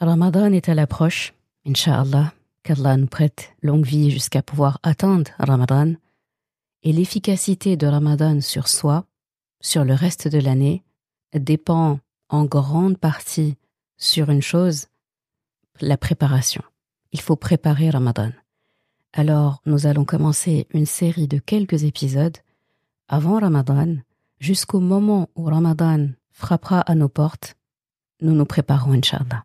Ramadan est à l'approche, Inch'Allah, qu'Allah nous prête longue vie jusqu'à pouvoir atteindre Ramadan. Et l'efficacité de Ramadan sur soi, sur le reste de l'année, dépend en grande partie sur une chose, la préparation. Il faut préparer Ramadan. Alors, nous allons commencer une série de quelques épisodes avant Ramadan, jusqu'au moment où Ramadan frappera à nos portes. Nous nous préparons, Inch'Allah.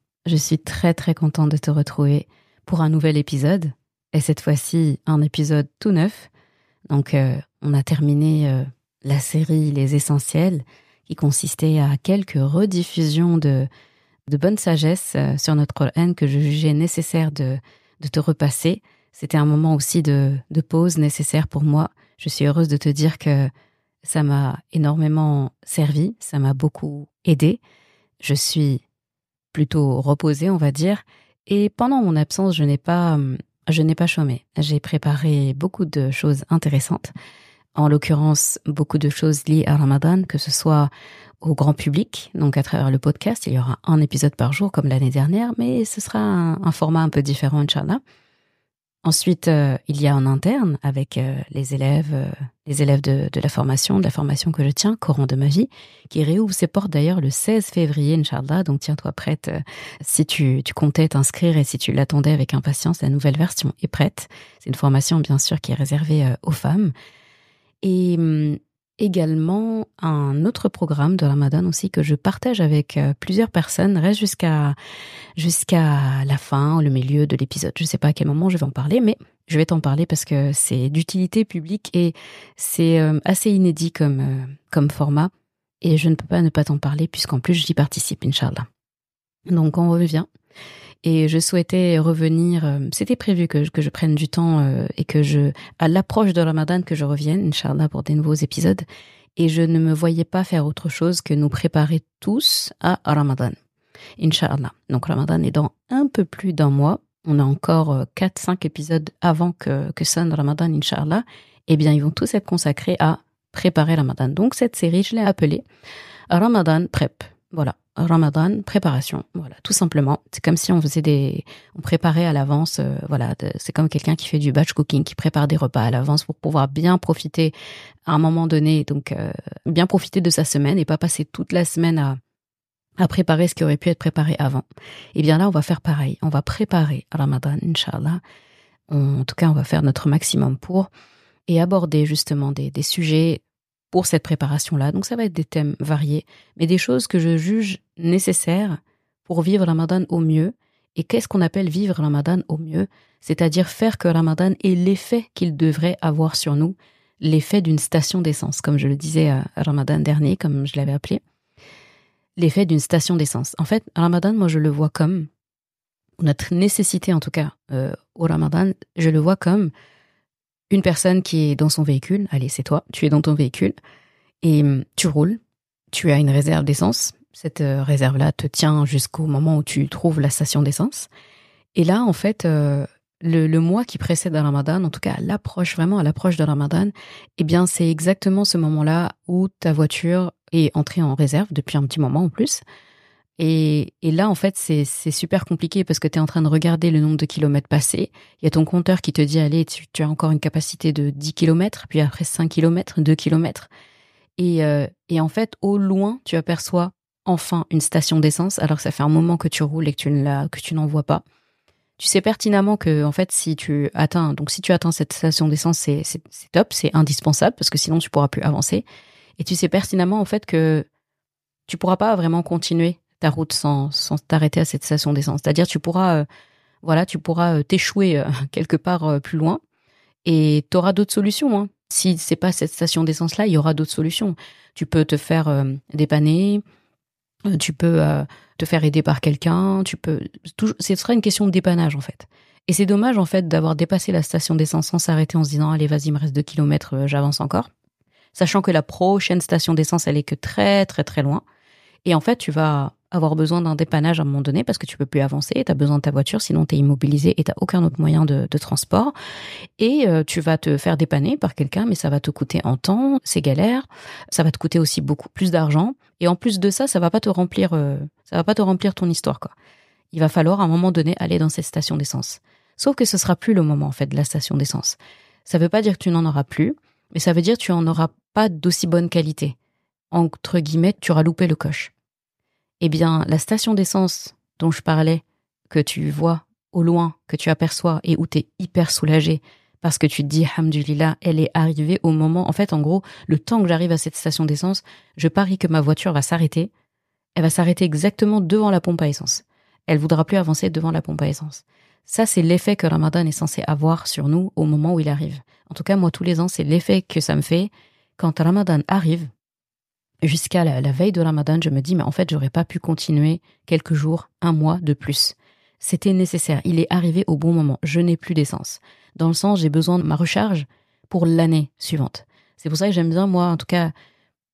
Je suis très très contente de te retrouver pour un nouvel épisode. Et cette fois-ci, un épisode tout neuf. Donc, euh, on a terminé euh, la série Les Essentiels, qui consistait à quelques rediffusions de, de bonne sagesse euh, sur notre Coran que je jugeais nécessaire de, de te repasser. C'était un moment aussi de, de pause nécessaire pour moi. Je suis heureuse de te dire que ça m'a énormément servi, ça m'a beaucoup aidé. Je suis plutôt reposé, on va dire. Et pendant mon absence, je n'ai pas, hum, je n'ai pas chômé. J'ai préparé beaucoup de choses intéressantes. En l'occurrence, beaucoup de choses liées à Ramadan, que ce soit au grand public, donc à travers le podcast. Il y aura un épisode par jour comme l'année dernière, mais ce sera un, un format un peu différent, Inch'Allah. Ensuite, euh, il y a en interne avec euh, les élèves, euh, les élèves de, de, la formation, de la formation que je tiens, Coran de ma vie, qui réouvre ses portes d'ailleurs le 16 février, Inch'Allah. Donc tiens-toi prête si tu, tu comptais t'inscrire et si tu l'attendais avec impatience, la nouvelle version est prête. C'est une formation bien sûr qui est réservée aux femmes. Et hum, également un autre programme de Ramadan aussi que je partage avec euh, plusieurs personnes. Reste jusqu'à jusqu'à la fin, le milieu de l'épisode. Je ne sais pas à quel moment je vais en parler, mais je vais t'en parler parce que c'est d'utilité publique et c'est euh, assez inédit comme euh, comme format. Et je ne peux pas ne pas t'en parler puisqu'en plus j'y participe, Inch'Allah. Donc on revient. Et je souhaitais revenir, euh, c'était prévu que, que je prenne du temps euh, et que je, à l'approche de Ramadan, que je revienne, Inch'Allah, pour des nouveaux épisodes. Et je ne me voyais pas faire autre chose que nous préparer tous à Ramadan. Inch'Allah. Donc Ramadan est dans un peu plus d'un mois. On a encore 4-5 euh, épisodes avant que, que sonne Ramadan, Inch'Allah. Eh bien, ils vont tous être consacrés à préparer Ramadan. Donc cette série, je l'ai appelée Ramadan Prep. Voilà. Ramadan, préparation, voilà, tout simplement. C'est comme si on faisait des, on préparait à l'avance, euh, voilà. C'est comme quelqu'un qui fait du batch cooking, qui prépare des repas à l'avance pour pouvoir bien profiter à un moment donné, donc euh, bien profiter de sa semaine et pas passer toute la semaine à à préparer ce qui aurait pu être préparé avant. Et eh bien là, on va faire pareil. On va préparer Ramadan, Inch'Allah. en tout cas, on va faire notre maximum pour et aborder justement des, des sujets pour cette préparation-là. Donc ça va être des thèmes variés, mais des choses que je juge nécessaires pour vivre Ramadan au mieux. Et qu'est-ce qu'on appelle vivre Ramadan au mieux? C'est-à-dire faire que Ramadan ait l'effet qu'il devrait avoir sur nous, l'effet d'une station d'essence, comme je le disais à Ramadan dernier, comme je l'avais appelé. L'effet d'une station d'essence. En fait, Ramadan, moi je le vois comme, notre nécessité en tout cas euh, au Ramadan, je le vois comme une personne qui est dans son véhicule, allez, c'est toi, tu es dans ton véhicule et hum, tu roules, tu as une réserve d'essence. Cette euh, réserve-là te tient jusqu'au moment où tu trouves la station d'essence. Et là, en fait, euh, le, mois qui précède le Ramadan, en tout cas l'approche, vraiment à l'approche de Ramadan, eh bien, c'est exactement ce moment-là où ta voiture est entrée en réserve depuis un petit moment en plus. Et, là, en fait, c'est super compliqué parce que tu es en train de regarder le nombre de kilomètres passés. Il y a ton compteur qui te dit, allez, tu, as encore une capacité de 10 kilomètres, puis après 5 kilomètres, 2 kilomètres. Et, euh, et en fait, au loin, tu aperçois enfin une station d'essence, alors que ça fait un moment que tu roules et que tu ne n'en vois pas. Tu sais pertinemment que, en fait, si tu atteins, donc si tu atteins cette station d'essence, c'est top, c'est indispensable parce que sinon tu pourras plus avancer. Et tu sais pertinemment, en fait, que tu pourras pas vraiment continuer ta route sans, sans t'arrêter à cette station d'essence. C'est-à-dire, tu pourras, euh, voilà, tu pourras euh, t'échouer euh, quelque part plus loin et tu auras d'autres solutions. Hein. Si c'est pas cette station d'essence là, il y aura d'autres solutions. Tu peux te faire dépanner, tu peux te faire aider par quelqu'un, tu peux ce sera une question de dépannage en fait. Et c'est dommage en fait d'avoir dépassé la station d'essence sans s'arrêter en se disant allez vas-y il me reste deux kilomètres, j'avance encore, sachant que la prochaine station d'essence elle est que très très très loin. Et en fait tu vas avoir besoin d'un dépannage à un moment donné parce que tu peux plus avancer, tu as besoin de ta voiture, sinon tu es immobilisé et tu aucun autre moyen de, transport. Et euh, tu vas te faire dépanner par quelqu'un, mais ça va te coûter en temps, c'est galère, ça va te coûter aussi beaucoup plus d'argent. Et en plus de ça, ça va pas te remplir, euh, ça va pas te remplir ton histoire, quoi. Il va falloir à un moment donné aller dans cette station d'essence. Sauf que ce sera plus le moment, en fait, de la station d'essence. Ça veut pas dire que tu n'en auras plus, mais ça veut dire que tu en auras pas d'aussi bonne qualité. Entre guillemets, tu auras loupé le coche eh bien, la station d'essence dont je parlais, que tu vois au loin, que tu aperçois et où tu es hyper soulagé parce que tu te dis, Hamdulillah, elle est arrivée au moment, en fait, en gros, le temps que j'arrive à cette station d'essence, je parie que ma voiture va s'arrêter. Elle va s'arrêter exactement devant la pompe à essence. Elle voudra plus avancer devant la pompe à essence. Ça, c'est l'effet que Ramadan est censé avoir sur nous au moment où il arrive. En tout cas, moi, tous les ans, c'est l'effet que ça me fait quand Ramadan arrive jusqu'à la, veille de Ramadan, je me dis, mais en fait, j'aurais pas pu continuer quelques jours, un mois de plus. C'était nécessaire. Il est arrivé au bon moment. Je n'ai plus d'essence. Dans le sens, j'ai besoin de ma recharge pour l'année suivante. C'est pour ça que j'aime bien, moi, en tout cas,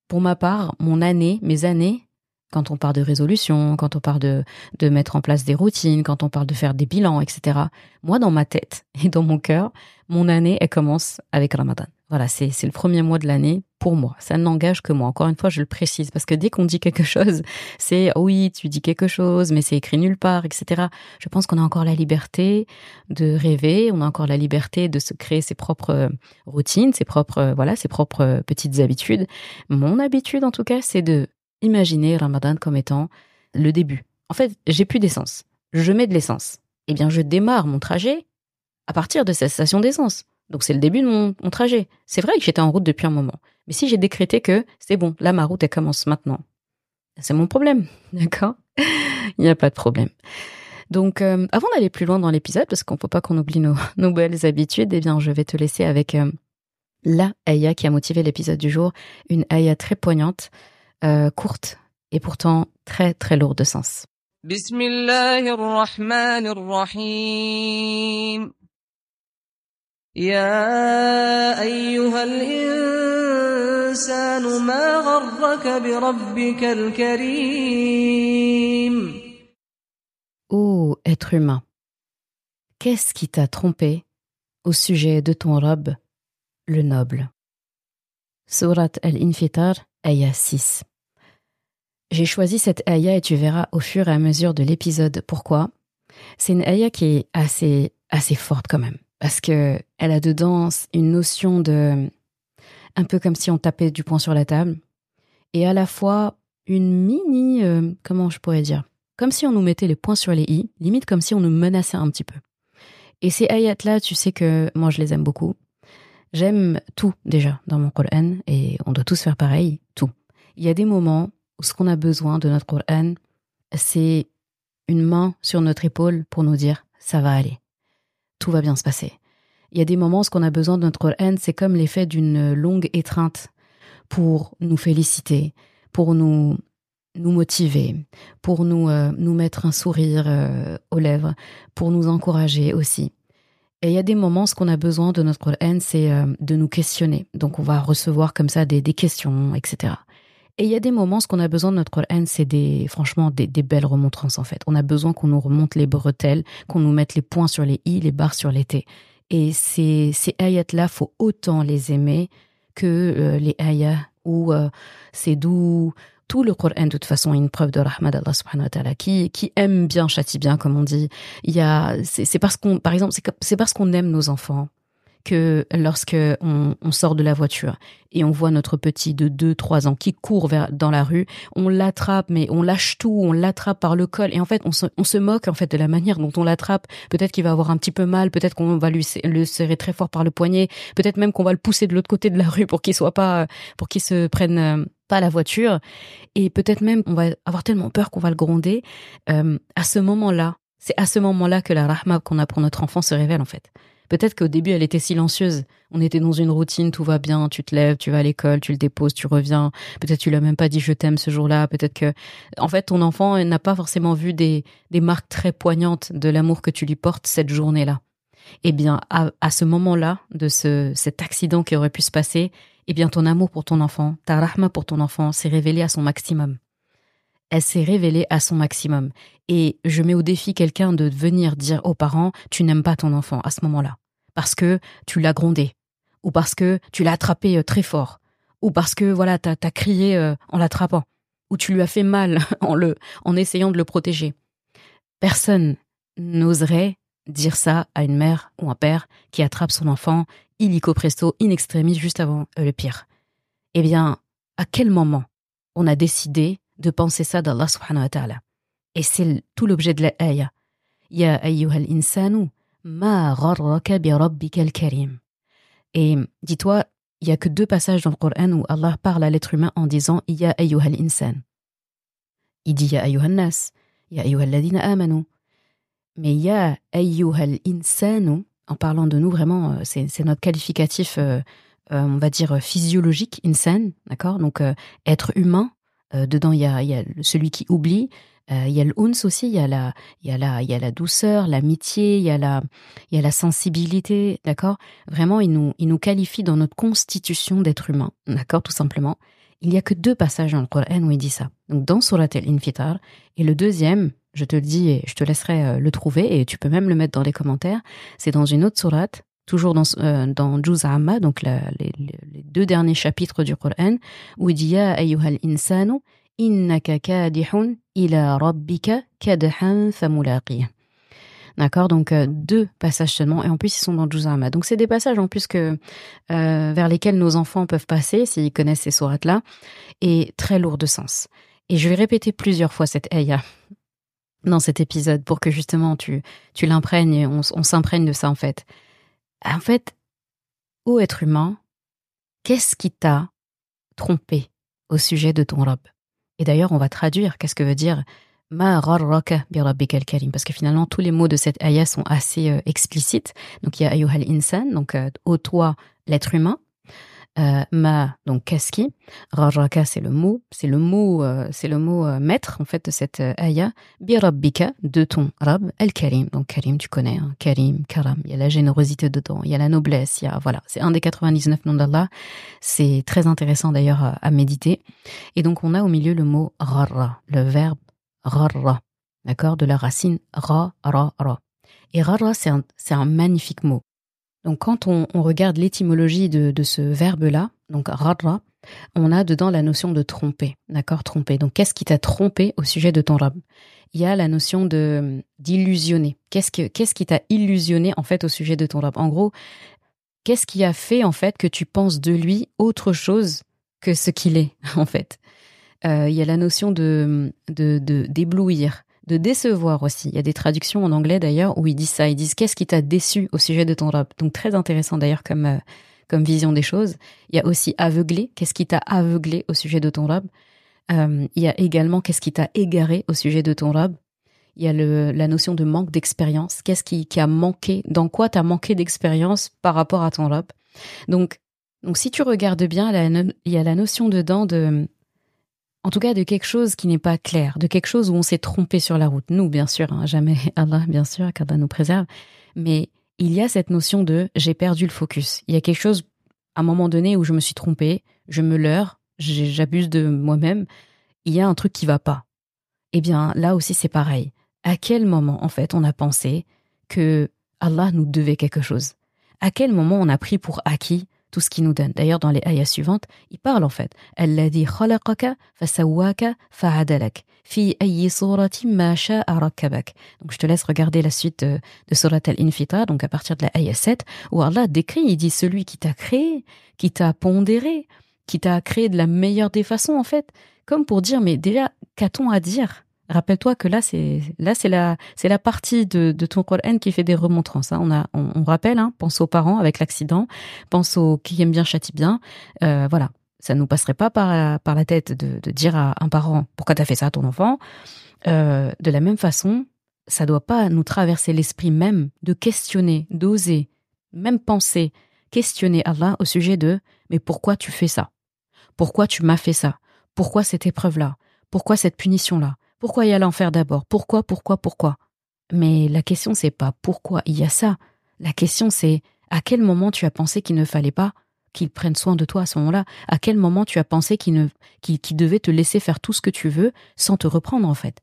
pour ma part, mon année, mes années, quand on parle de résolution, quand on parle de, de mettre en place des routines, quand on parle de faire des bilans, etc. Moi, dans ma tête et dans mon cœur, mon année, elle commence avec Ramadan. Voilà, c'est le premier mois de l'année pour moi. Ça n'engage que moi. Encore une fois, je le précise parce que dès qu'on dit quelque chose, c'est oui, tu dis quelque chose, mais c'est écrit nulle part, etc. Je pense qu'on a encore la liberté de rêver, on a encore la liberté de se créer ses propres euh, routines, ses propres euh, voilà, ses propres euh, petites habitudes. Mon habitude, en tout cas, c'est de imaginer Ramadan comme étant le début. En fait, j'ai plus d'essence. Je mets de l'essence. Eh bien, je démarre mon trajet à partir de cette station d'essence. Donc c'est le début de mon, trajet. C'est vrai que j'étais en route depuis un moment. Mais si j'ai décrété que c'est bon, là ma route elle commence maintenant, c'est mon problème, d'accord? Il n'y a pas de problème. Donc euh, avant d'aller plus loin dans l'épisode, parce qu'on ne peut pas qu'on oublie nos, nos, belles habitudes, eh bien je vais te laisser avec euh, la Aya qui a motivé l'épisode du jour, une Aya très poignante, euh, courte et pourtant très très lourde de sens. Bismillahirrahmanirrahim. يا أيها الإنسان ما غرك بربك الكريم Ô être humain, qu'est-ce qui t'a trompé au sujet de ton robe, le noble Surat al-Infitar, ayah 6. J'ai choisi cette ayah et tu verras au fur et à mesure de l'épisode pourquoi. C'est une ayah qui est assez, assez forte quand même parce que elle a dedans une notion de un peu comme si on tapait du poing sur la table. Et à la fois une mini euh, comment je pourrais dire? Comme si on nous mettait les points sur les i limite comme si on nous menaçait un petit peu. Et ces ayats là tu sais que moi je les aime beaucoup. J'aime tout déjà dans mon Coran et on doit tous faire pareil tout. Il y a des moments où ce qu'on a besoin de notre Coran c'est une main sur notre épaule pour nous dire ça va aller tout va bien se passer. Il y a des moments où ce qu'on a besoin de notre haine, c'est comme l'effet d'une longue étreinte pour nous féliciter, pour nous nous motiver, pour nous euh, nous mettre un sourire euh, aux lèvres, pour nous encourager aussi. Et il y a des moments, ce qu'on a besoin de notre haine, c'est euh, de nous questionner. Donc on va recevoir comme ça des questions, etc. Et il y a des moments, ce qu'on a besoin de notre haine, c'est des, franchement, des, belles remontrances, en fait. On a besoin qu'on nous remonte les bretelles, qu'on nous mette les points sur les i, les barres sur les t. Et ces, ces ayats-là, faut autant les aimer que euh, les ayats où euh, c'est doux, tout le Coran de toute façon est une preuve de rahmat d'Allah subhanahu wa ta'ala qui qui aime bien châtie bien comme on dit il y a c'est parce qu'on par exemple c'est parce qu'on aime nos enfants que lorsque on, sort de la voiture et on voit notre petit de 2-3 ans qui court dans la rue, on l'attrape, mais on lâche tout, on l'attrape par le col et en fait on se, on se moque en fait de la manière dont on l'attrape. Peut-être qu'il va avoir un petit peu mal, peut-être qu'on va lui le serrer très fort par le poignet, peut-être même qu'on va le pousser de l'autre côté de la rue pour qu'il soit pas, pour qu'il se prenne euh, pas la voiture et peut-être même on va avoir tellement peur qu'on va le gronder. Euh, à ce moment-là, c'est à ce moment-là que la rahma qu'on a pour notre enfant se révèle en fait. Peut-être qu'au début, elle était silencieuse. On était dans une routine, tout va bien, tu te lèves, tu vas à l'école, tu le déposes, tu reviens. Peut-être tu l'as même pas dit je t'aime ce jour-là. Peut-être que, en fait, ton enfant n'a pas forcément vu des, des marques très poignantes de l'amour que tu lui portes cette journée-là. Eh bien, à, à ce moment-là, de ce, cet accident qui aurait pu se passer, eh bien, ton amour pour ton enfant, ta rahma pour ton enfant s'est révélé à son maximum elle s'est révélée à son maximum. Et je mets au défi quelqu'un de venir dire aux parents, tu n'aimes pas ton enfant à ce moment-là, parce que tu l'as grondé, ou parce que tu l'as attrapé euh, très fort, ou parce que voilà, t'as as crié euh, en l'attrapant, ou tu lui as fait mal en le, en essayant de le protéger. Personne n'oserait dire ça à une mère ou un père qui attrape son enfant illico presto, in extremis, juste avant euh, le pire. Eh bien, à quel moment on a décidé de penser ça d'Allah subhanahu wa ta'ala. Et c'est tout l'objet de la ayah. Ya ayyuhal insanu, ma gharraka bi rabbika al-karim. Et dis-toi, il y a que deux passages dans le Coran où Allah parle à l'être humain en disant Ya ayyuhal insan. Il dit Ya ayyuhal nas, Ya ayyuhal ladina amanu. Mais Ya ayyuhal insanu, en parlant de nous, vraiment, euh, c'est notre qualificatif, euh, euh, on va dire, physiologique, insan, d'accord? Donc, être humain, dedans, il y a, celui qui oublie. Euh, il y a le aussi, il y a la, la, la douceur, l'amitié, il y a la, la sensibilité, d'accord? Vraiment, il nous, il nous qualifie dans notre constitution d'être humain, d'accord, tout simplement. Il y a que deux passages dans le Coran où il dit ça. Donc dans Surat al-Infitar et le deuxième, je te le dis et je te laisserai euh, le trouver et tu peux même le mettre dans les commentaires. C'est dans une autre sourate toujours dans, euh, dans Juz'ama, donc les, deux derniers chapitres du Coran, où il dit Ya ayyuhal insanu, ila rabbika kadhan. D'accord Donc euh, deux passages seulement, et en plus ils sont dans Juz'ama. Donc c'est des passages en plus que euh, vers lesquels nos enfants peuvent passer s'ils connaissent ces sourates-là, et très lourds de sens. Et je vais répéter plusieurs fois cette ayah dans cet épisode pour que justement tu, tu l'imprègnes, on, on s'imprègne de ça en fait. En fait, ô être humain, qu'est-ce qui t'a trompé au sujet de ton robe Et d'ailleurs, on va traduire qu'est-ce que veut dire Ma bi karim parce que finalement tous les mots de cette ayah sont assez euh, explicites. Donc il y a ayuhal insan, donc euh, ô toi l'être humain, euh, ma donc kaski. Rajaka c'est le mot c'est le mot euh, c'est le mot euh, maître en fait de cette ayah. Bi rabbika de ton rab el karim. Donc karim tu connais hein, karim karam. Il y a la générosité dedans il y a la noblesse il y a voilà. C'est un des 99 noms d'Allah. C'est très intéressant d'ailleurs à, méditer. Et donc on a au milieu le mot rara le verbe rara d'accord? De la racine ra ra ra. Et rara c'est un c'est un magnifique mot donc quand on, regarde l'étymologie de, ce verbe-là, donc radra, on a dedans la notion de tromper, d'accord, tromper. Donc qu'est-ce qui t'a trompé au sujet de ton rab? Il y a la notion de d'illusionner. Qu'est-ce que qu'est-ce qui t'a illusionné en fait au sujet de ton rab? En gros, qu'est-ce qui a fait en fait que tu penses de lui autre chose que ce qu'il est en fait? Euh, Il y a la notion de d'éblouir de décevoir aussi. Il y a des traductions en anglais d'ailleurs où ils disent ça. Ils disent qu'est-ce qui t'a déçu au sujet de ton rap? Donc très intéressant d'ailleurs comme euh, comme vision des choses. Il y a aussi aveuglé. Qu'est-ce qui t'a aveuglé au sujet de ton rap? Euh, il y a également qu'est-ce qui t'a égaré au sujet de ton rap? Il y a le, la notion de manque d'expérience. Qu'est-ce qui, a manqué? Dans quoi t'as manqué d'expérience par rapport à ton rap? Donc donc si tu regardes bien, il y a la notion dedans de en tout cas de quelque chose qui n'est pas clair, de quelque chose où on s'est trompé sur la route. Nous, bien sûr, hein, jamais Allah, bien sûr, qu'Allah nous préserve, mais il y a cette notion de j'ai perdu le focus. Il y a quelque chose, à un moment donné, où je me suis trompé, je me leurre, j'abuse de moi-même, il y a un truc qui va pas. Eh bien, là aussi, c'est pareil. À quel moment, en fait, on a pensé que Allah nous devait quelque chose? À quel moment on a pris pour acquis tout ce qu'il nous donne. D'ailleurs, dans les ayahs suivantes, il parle en fait. Alladhi khalaqaka fasawwaka fa'adalak. Fi ayyi surati ma sha'a. Donc je te laisse regarder la suite de, Surat al-Infitar, donc à partir de la ayah 7, où Allah décrit, il dit celui qui t'a créé, qui t'a pondéré, qui t'a créé de la meilleure des façons en fait, comme pour dire mais déjà qu'a-t-on à dire? Rappelle-toi que là, c'est là, c'est la, c'est la partie de, de ton Coran qui fait des remontrances. Hein. On a, on, rappelle, hein, pense aux parents avec l'accident, pense aux qui aiment bien châtie bien. Euh, voilà, ça nous passerait pas par, par la tête de, de dire à un parent pourquoi t'as fait ça à ton enfant? Euh, de la même façon, ça doit pas nous traverser l'esprit même de questionner, d'oser, même penser, questionner Allah au sujet de mais pourquoi tu fais ça? Pourquoi tu m'as fait ça? Pourquoi cette épreuve là Pourquoi cette punition là pourquoi il y a l'enfer d'abord? Pourquoi, pourquoi, pourquoi? Mais la question, c'est pas pourquoi il y a ça. La question, c'est à quel moment tu as pensé qu'il ne fallait pas qu'il prenne soin de toi à ce moment-là? À quel moment tu as pensé qu'il ne qu'il devait te laisser faire tout ce que tu veux sans te reprendre en fait?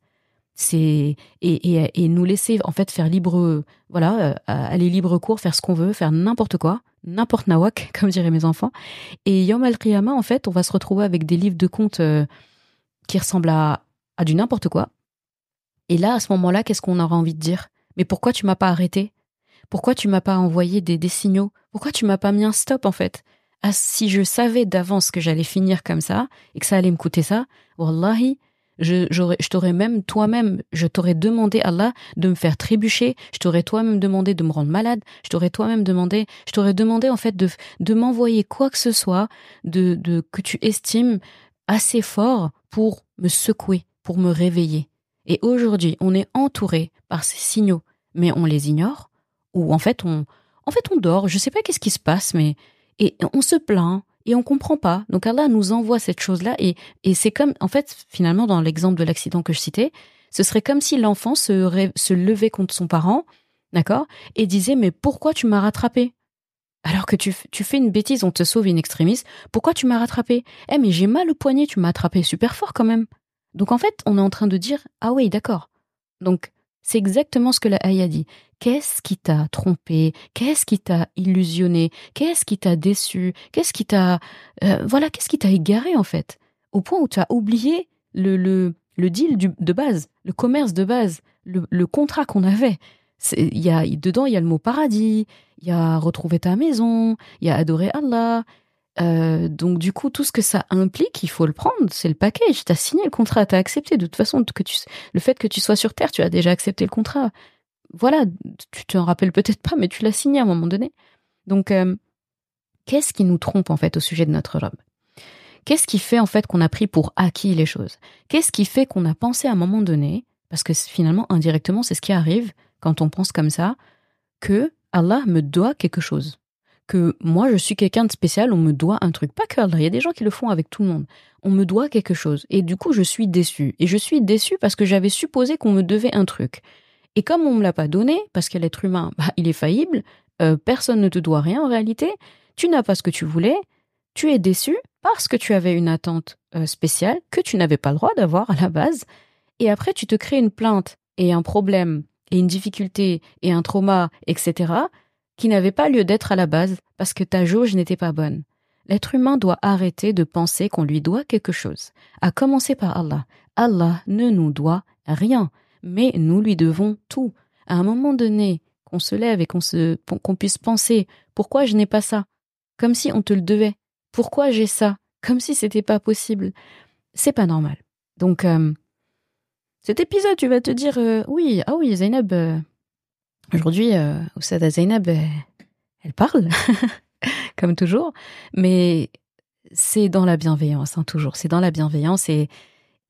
C'est et, et, nous laisser en fait faire libre voilà euh, aller libre cours, faire ce qu'on veut, faire n'importe quoi, n'importe nawak comme diraient mes enfants. Et Yom al en fait, on va se retrouver avec des livres de contes euh, qui ressemblent à à du n'importe quoi. Et là, à ce moment-là, qu'est-ce qu'on aura envie de dire? Mais pourquoi tu m'as pas arrêté? Pourquoi tu m'as pas envoyé des, des signaux? Pourquoi tu m'as pas mis un stop en fait? Ah, Si je savais d'avance que j'allais finir comme ça et que ça allait me coûter ça, wallahi, je, t'aurais même toi-même, je t'aurais demandé Allah de me faire trébucher, je t'aurais toi-même demandé de me rendre malade, je t'aurais toi-même demandé, je t'aurais demandé en fait de, m'envoyer quoi que ce soit de que tu estimes assez fort pour me secouer, pour me réveiller. Et aujourd'hui, on est entouré par ces signaux, mais on les ignore, ou en fait on, en fait on dort. Je sais pas qu'est-ce qui se passe, mais et on se plaint et on comprend pas. Donc Allah nous envoie cette chose-là et et c'est comme en fait finalement dans l'exemple de l'accident que je citais, ce serait comme si l'enfant se levait contre son parent, d'accord, et disait mais pourquoi tu m'as rattrapé? Alors que tu, tu fais une bêtise, on te sauve une extrémiste, pourquoi tu m'as rattrapé? Eh mais j'ai mal au poignet, tu m'as attrapé super fort quand même. Donc en fait, on est en train de dire ah oui, d'accord. Donc c'est exactement ce que la Aya dit. Qu'est-ce qui t'a trompé? Qu'est-ce qui t'a illusionné? Qu'est-ce qui t'a déçu? Qu'est-ce qui t'a euh, voilà, qu'est-ce qui t'a égaré en fait? Au point où tu as oublié le, le, le deal de base, le commerce de base, le, contrat qu'on avait. Y a dedans, il y a le mot paradis, il y a retrouver ta maison, il y a adorer Allah, euh, donc du coup, tout ce que ça implique, il faut le prendre. C'est le package. T'as signé le contrat, t'as accepté. De toute façon, que tu, le fait que tu sois sur Terre, tu as déjà accepté le contrat. Voilà, tu t'en rappelles peut-être pas, mais tu l'as signé à un moment donné. Donc, euh, qu'est-ce qui nous trompe en fait au sujet de notre robe Qu'est-ce qui fait en fait qu'on a pris pour acquis les choses? Qu'est-ce qui fait qu'on a pensé à un moment donné, parce que finalement indirectement c'est ce qui arrive quand on pense comme ça, que Allah me doit quelque chose? Que moi je suis quelqu'un de spécial, on me doit un truc. Pas que il y a des gens qui le font avec tout le monde. On me doit quelque chose. Et du coup, je suis déçu. Et je suis déçu parce que j'avais supposé qu'on me devait un truc. Et comme on me l'a pas donné, parce que l'être humain, bah, il est faillible, euh, personne ne te doit rien en réalité, tu n'as pas ce que tu voulais, tu es déçu parce que tu avais une attente euh, spéciale que tu n'avais pas le droit d'avoir à la base. Et après, tu te crées une plainte et un problème et une difficulté et un trauma, etc qui n'avait pas lieu d'être à la base parce que ta jauge n'était pas bonne. L'être humain doit arrêter de penser qu'on lui doit quelque chose, à commencer par Allah. Allah ne nous doit rien, mais nous lui devons tout. À un moment donné, qu'on se lève et qu'on se, qu'on puisse penser, pourquoi je n'ai pas ça? Comme si on te le devait. Pourquoi j'ai ça? Comme si c'était pas possible. C'est pas normal. Donc, euh, cet épisode, tu vas te dire, euh, oui, ah oui, Zainab, euh, Aujourd'hui, euh, Oussada Zainab, elle, parle, comme toujours, mais c'est dans la bienveillance, hein, toujours. C'est dans la bienveillance et,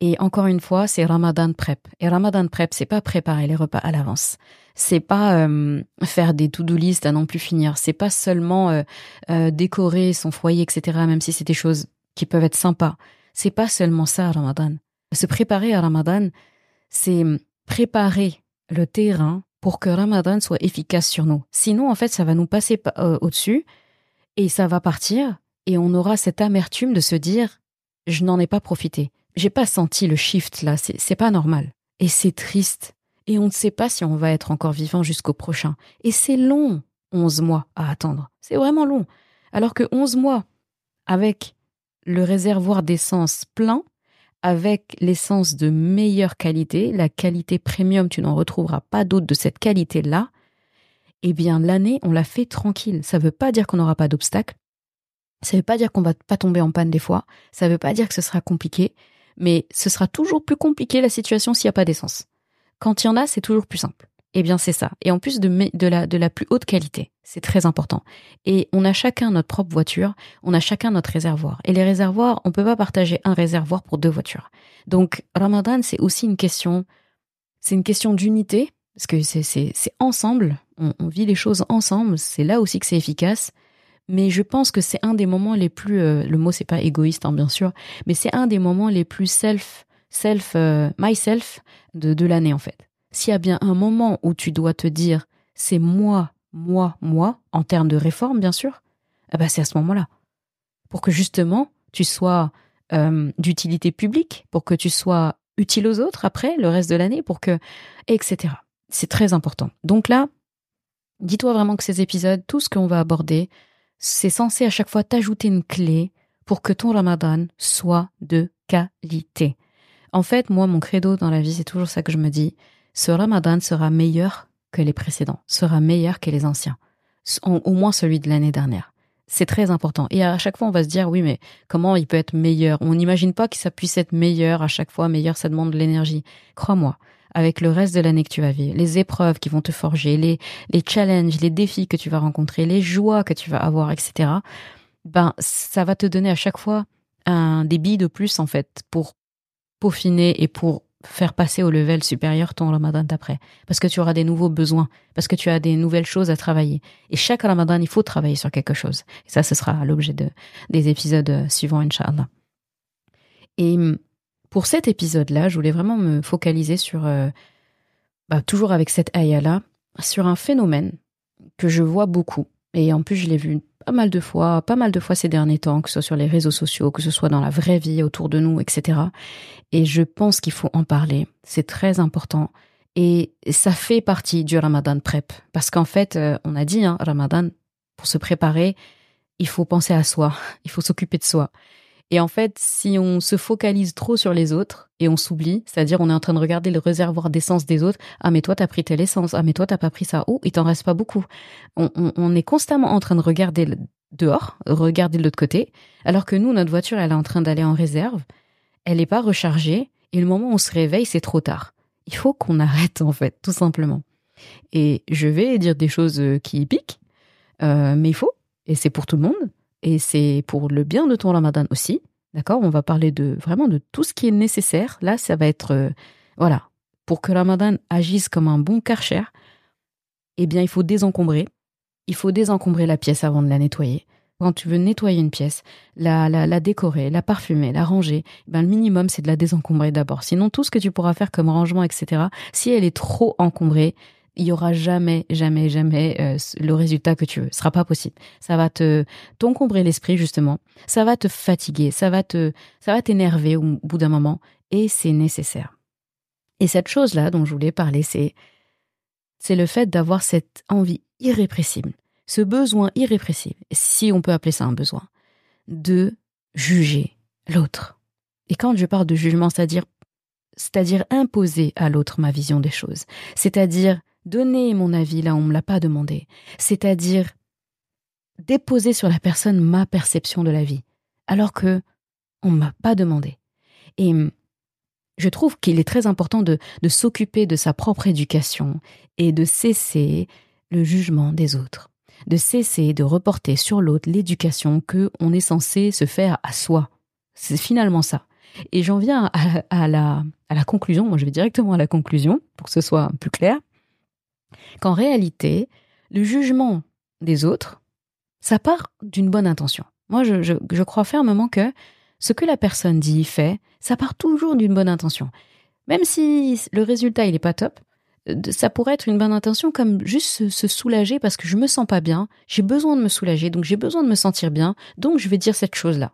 et encore une fois, c'est Ramadan prep. Et Ramadan prep, c'est pas préparer les repas à l'avance. C'est pas euh, faire des to-do list à non plus finir. C'est pas seulement euh, euh, décorer son foyer, etc. Même si c'est des choses qui peuvent être sympas. C'est pas seulement ça, Ramadan. Se préparer à Ramadan, c'est préparer le terrain pour que Ramadan soit efficace sur nous. Sinon, en fait, ça va nous passer euh, au-dessus et ça va partir et on aura cette amertume de se dire je n'en ai pas profité. J'ai pas senti le shift là, c'est pas normal. Et c'est triste. Et on ne sait pas si on va être encore vivant jusqu'au prochain. Et c'est long, 11 mois à attendre. C'est vraiment long. Alors que 11 mois avec le réservoir d'essence plein, avec l'essence de meilleure qualité, la qualité premium, tu n'en retrouveras pas d'autre de cette qualité-là, eh bien l'année, on l'a fait tranquille. Ça ne veut pas dire qu'on n'aura pas d'obstacles, ça ne veut pas dire qu'on va pas tomber en panne des fois, ça ne veut pas dire que ce sera compliqué, mais ce sera toujours plus compliqué la situation s'il n'y a pas d'essence. Quand il y en a, c'est toujours plus simple. Eh bien, c'est ça. Et en plus de, la, de la plus haute qualité. C'est très important. Et on a chacun notre propre voiture, on a chacun notre réservoir. Et les réservoirs, on peut pas partager un réservoir pour deux voitures. Donc, Ramadan, c'est aussi une question, c'est une question d'unité, parce que c'est, ensemble, on, on, vit les choses ensemble, c'est là aussi que c'est efficace. Mais je pense que c'est un des moments les plus, euh, le mot c'est pas égoïste, hein, bien sûr, mais c'est un des moments les plus self, self, euh, myself de, de l'année, en fait s'il y a bien un moment où tu dois te dire c'est moi, moi, moi, en termes de réforme, bien sûr, eh ben c'est à ce moment-là. Pour que justement, tu sois euh, d'utilité publique, pour que tu sois utile aux autres après, le reste de l'année, pour que. etc. C'est très important. Donc là, dis-toi vraiment que ces épisodes, tout ce qu'on va aborder, c'est censé à chaque fois t'ajouter une clé pour que ton ramadan soit de qualité. En fait, moi, mon credo dans la vie, c'est toujours ça que je me dis, ce Ramadan sera meilleur que les précédents, sera meilleur que les anciens, au moins celui de l'année dernière. C'est très important. Et à chaque fois, on va se dire, oui, mais comment il peut être meilleur? On n'imagine pas que ça puisse être meilleur à chaque fois. Meilleur, ça demande de l'énergie. Crois-moi, avec le reste de l'année que tu vas vivre, les épreuves qui vont te forger, les, les challenges, les défis que tu vas rencontrer, les joies que tu vas avoir, etc., ben, ça va te donner à chaque fois un débit de plus, en fait, pour peaufiner et pour faire passer au level supérieur ton ramadan d'après. Parce que tu auras des nouveaux besoins, parce que tu as des nouvelles choses à travailler. Et chaque ramadan, il faut travailler sur quelque chose. Et ça, ce sera l'objet de, des épisodes euh, suivants, Inch'Allah. Et hum, pour cet épisode-là, je voulais vraiment me focaliser sur, euh, bah, toujours avec cette ayah-là, sur un phénomène que je vois beaucoup. Et en plus, je l'ai vu pas mal de fois, pas mal de fois ces derniers temps, que ce soit sur les réseaux sociaux, que ce soit dans la vraie vie autour de nous, etc. Et je pense qu'il faut en parler. C'est très important. Et ça fait partie du Ramadan prep. Parce qu'en fait, euh, on a dit, hein, Ramadan, pour se préparer, il faut penser à soi. Il faut s'occuper de soi. Et en fait, si on se focalise trop sur les autres et on s'oublie, c'est-à-dire on est en train de regarder le réservoir d'essence des autres, ah mais toi t'as pris telle essence, ah mais toi t'as pas pris ça, oh il t'en reste pas beaucoup. On, est constamment en train de regarder dehors, regarder de l'autre côté, alors que nous notre voiture elle est en train d'aller en réserve, elle n'est pas rechargée et le moment où on se réveille c'est trop tard. Il faut qu'on arrête en fait, tout simplement. Et je vais dire des choses euh, qui piquent, euh, mais il faut, et c'est pour tout le monde et c'est pour le bien de ton ramadan aussi. D'accord? On va parler de vraiment de tout ce qui est nécessaire. Là, ça va être euh, voilà, pour que ramadan agisse comme un bon karcher, eh bien, il faut désencombrer. Il faut désencombrer la pièce avant de la nettoyer. Quand tu veux nettoyer une pièce, la, la, la décorer, la parfumer, la ranger, eh ben le minimum c'est de la désencombrer d'abord. Sinon, tout ce que tu pourras faire comme rangement, etc., si elle est trop encombrée, il y aura jamais, jamais, jamais euh, le résultat que tu veux. Ce sera pas possible. Ça va te t'encombrer l'esprit justement. Ça va te fatiguer. Ça va te, ça va t'énerver au bout d'un moment. Et c'est nécessaire. Et cette chose là dont je voulais parler, c'est c'est le fait d'avoir cette envie irrépressible, ce besoin irrépressible, si on peut appeler ça un besoin, de juger l'autre. Et quand je parle de jugement, c'est-à-dire c'est-à-dire imposer à l'autre ma vision des choses, c'est-à-dire donner mon avis là où on me l'a pas demandé, c'est-à-dire déposer sur la personne ma perception de la vie, alors que on m'a pas demandé. Et hum, je trouve qu'il est très important de, s'occuper de sa propre éducation et de cesser le jugement des autres, de cesser de reporter sur l'autre l'éducation que on est censé se faire à soi. C'est finalement ça. Et j'en viens à, la, à la conclusion, moi je vais directement à la conclusion pour que ce soit plus clair qu'en réalité, le jugement des autres, ça part d'une bonne intention. Moi, je, crois fermement que ce que la personne dit, fait, ça part toujours d'une bonne intention. Même si le résultat, il n'est pas top, ça pourrait être une bonne intention comme juste se, soulager parce que je me sens pas bien, j'ai besoin de me soulager, donc j'ai besoin de me sentir bien, donc je vais dire cette chose-là.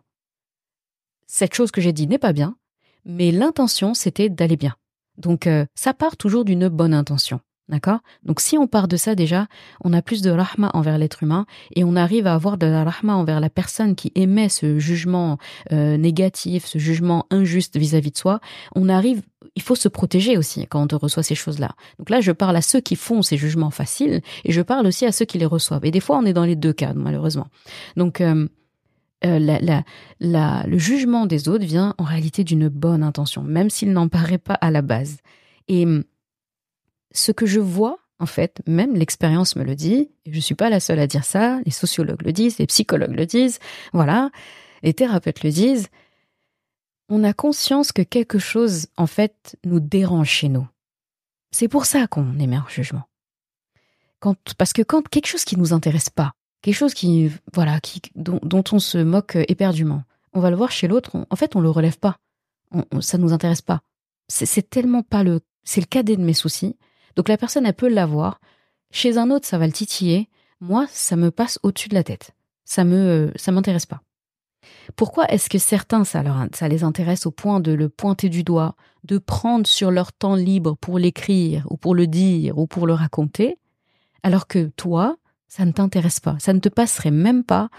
Cette chose que j'ai dit n'est pas bien, mais l'intention, c'était d'aller bien. Donc euh, ça part toujours d'une bonne intention. D'accord? Donc si on part de ça déjà, on a plus de rahma envers l'être humain et on arrive à avoir de la rahma envers la personne qui émet ce jugement euh, négatif, ce jugement injuste vis-à-vis de soi. On arrive, il faut se protéger aussi quand on reçoit ces choses-là. Donc là, je parle à ceux qui font ces jugements faciles et je parle aussi à ceux qui les reçoivent. Et des fois, on est dans les deux cas, malheureusement. Donc euh, euh, le jugement des autres vient en réalité d'une bonne intention, même s'il n'en paraît pas à la base. Et ce que je vois, en fait, même l'expérience me le dit, et je suis pas la seule à dire ça, les sociologues le disent, les psychologues le disent, voilà, les thérapeutes le disent, on a conscience que quelque chose, en fait, nous dérange chez nous. C'est pour ça qu'on émet un jugement. Parce que quand quelque chose qui nous intéresse pas, quelque chose qui, voilà, qui, dont, on se moque éperdument, on va le voir chez l'autre, en fait, on le relève pas. On, ça nous intéresse pas. C'est tellement pas le, c'est le cadet de mes soucis donc la personne, elle peut l'avoir. Chez un autre, ça va le titiller. Moi, ça me passe au-dessus de la tête. Ça me, ça m'intéresse pas. Pourquoi est-ce que certains, ça, les intéresse au point de le pointer du doigt, de prendre sur leur temps libre pour l'écrire, ou pour le dire, ou pour le raconter, alors que toi, ça ne t'intéresse pas, ça ne te passerait même pas,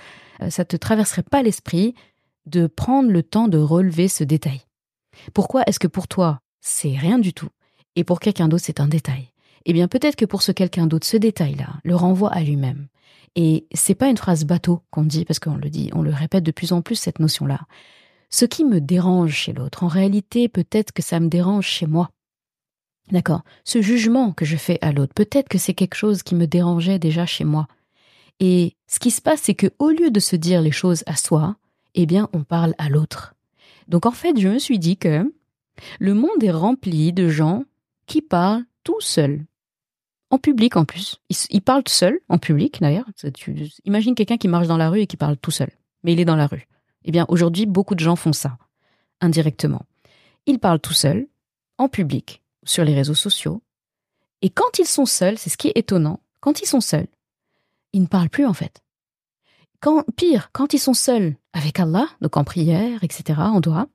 euh, ça te traverserait pas l'esprit de prendre le temps de relever ce détail. Pourquoi est-ce que pour toi, c'est rien du tout, et pour quelqu'un d'autre c'est un détail. Eh bien peut-être que pour ce quelqu'un d'autre, ce détail-là le renvoie à lui-même. Et c'est pas une phrase bateau qu'on dit, parce qu'on le dit, on le répète de plus en plus cette notion-là. Ce qui me dérange chez l'autre, en réalité, peut-être que ça me dérange chez moi. D'accord? Ce jugement que je fais à l'autre, peut-être que c'est quelque chose qui me dérangeait déjà chez moi. Et ce qui se passe, c'est que au lieu de se dire les choses à soi, eh bien, on parle à l'autre. Donc en fait, je me suis dit que le monde est rempli de gens qui parle tout seul. En public en plus. Il, parle tout seul, en public d'ailleurs. Imagine quelqu'un qui marche dans la rue et qui parle tout seul. Mais il est dans la rue. Eh bien aujourd'hui, beaucoup de gens font ça, indirectement. Ils parlent tout seuls, en public, sur les réseaux sociaux. Et quand ils sont seuls, c'est ce qui est étonnant, quand ils sont seuls, ils ne parlent plus en fait. Pire, quand ils sont seuls avec Allah, donc en prière, etc., on doit,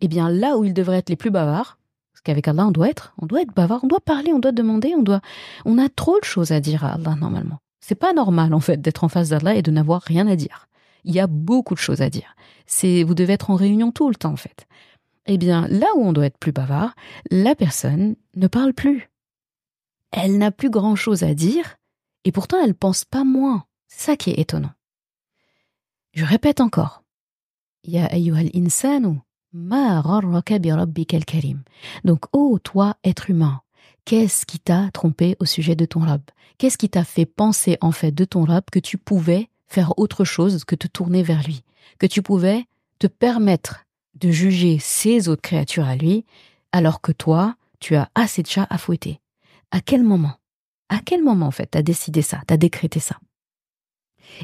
eh bien là où ils devraient être les plus bavards, qu'avec Allah, on doit être, on doit être bavard, on doit parler, on doit demander, on doit, on a trop de choses à dire à Allah normalement. C'est pas normal en fait d'être en face d'Allah et de n'avoir rien à dire. Il y a beaucoup de choses à dire. Vous devez être en réunion tout le temps en fait. Eh bien, là où on doit être plus bavard, la personne ne parle plus. Elle n'a plus grand chose à dire et pourtant elle pense pas moins. C'est ça qui est étonnant. Je répète encore. Ya ayyuhal insanu donc, ô toi, être humain, qu'est-ce qui t'a trompé au sujet de ton Rab? Qu'est-ce qui t'a fait penser, en fait, de ton Rab que tu pouvais faire autre chose que te tourner vers lui? Que tu pouvais te permettre de juger ces autres créatures à lui, alors que toi, tu as assez de chats à fouetter? À quel moment? À quel moment, en fait, t'as décidé ça T'as décrété ça?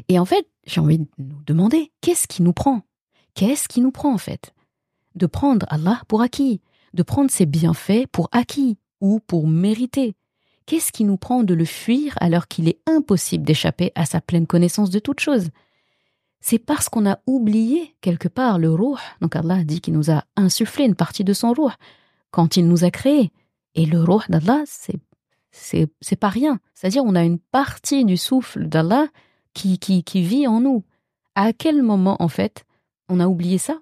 Et en fait, j'ai envie de nous demander, qu'est-ce qui nous prend? Qu'est-ce qui nous prend, en fait? De prendre Allah pour acquis, de prendre ses bienfaits pour acquis ou pour mériter. Qu'est-ce qui nous prend de le fuir alors qu'il est impossible d'échapper à sa pleine connaissance de toutes choses? C'est parce qu'on a oublié quelque part le ruh. Donc Allah dit qu'il nous a insufflé une partie de son ruh quand il nous a créés. Et le ruh d'Allah, c'est c'est c'est pas rien. C'est-à-dire on a une partie du souffle d'Allah qui, qui qui vit en nous. À quel moment en fait on a oublié ça?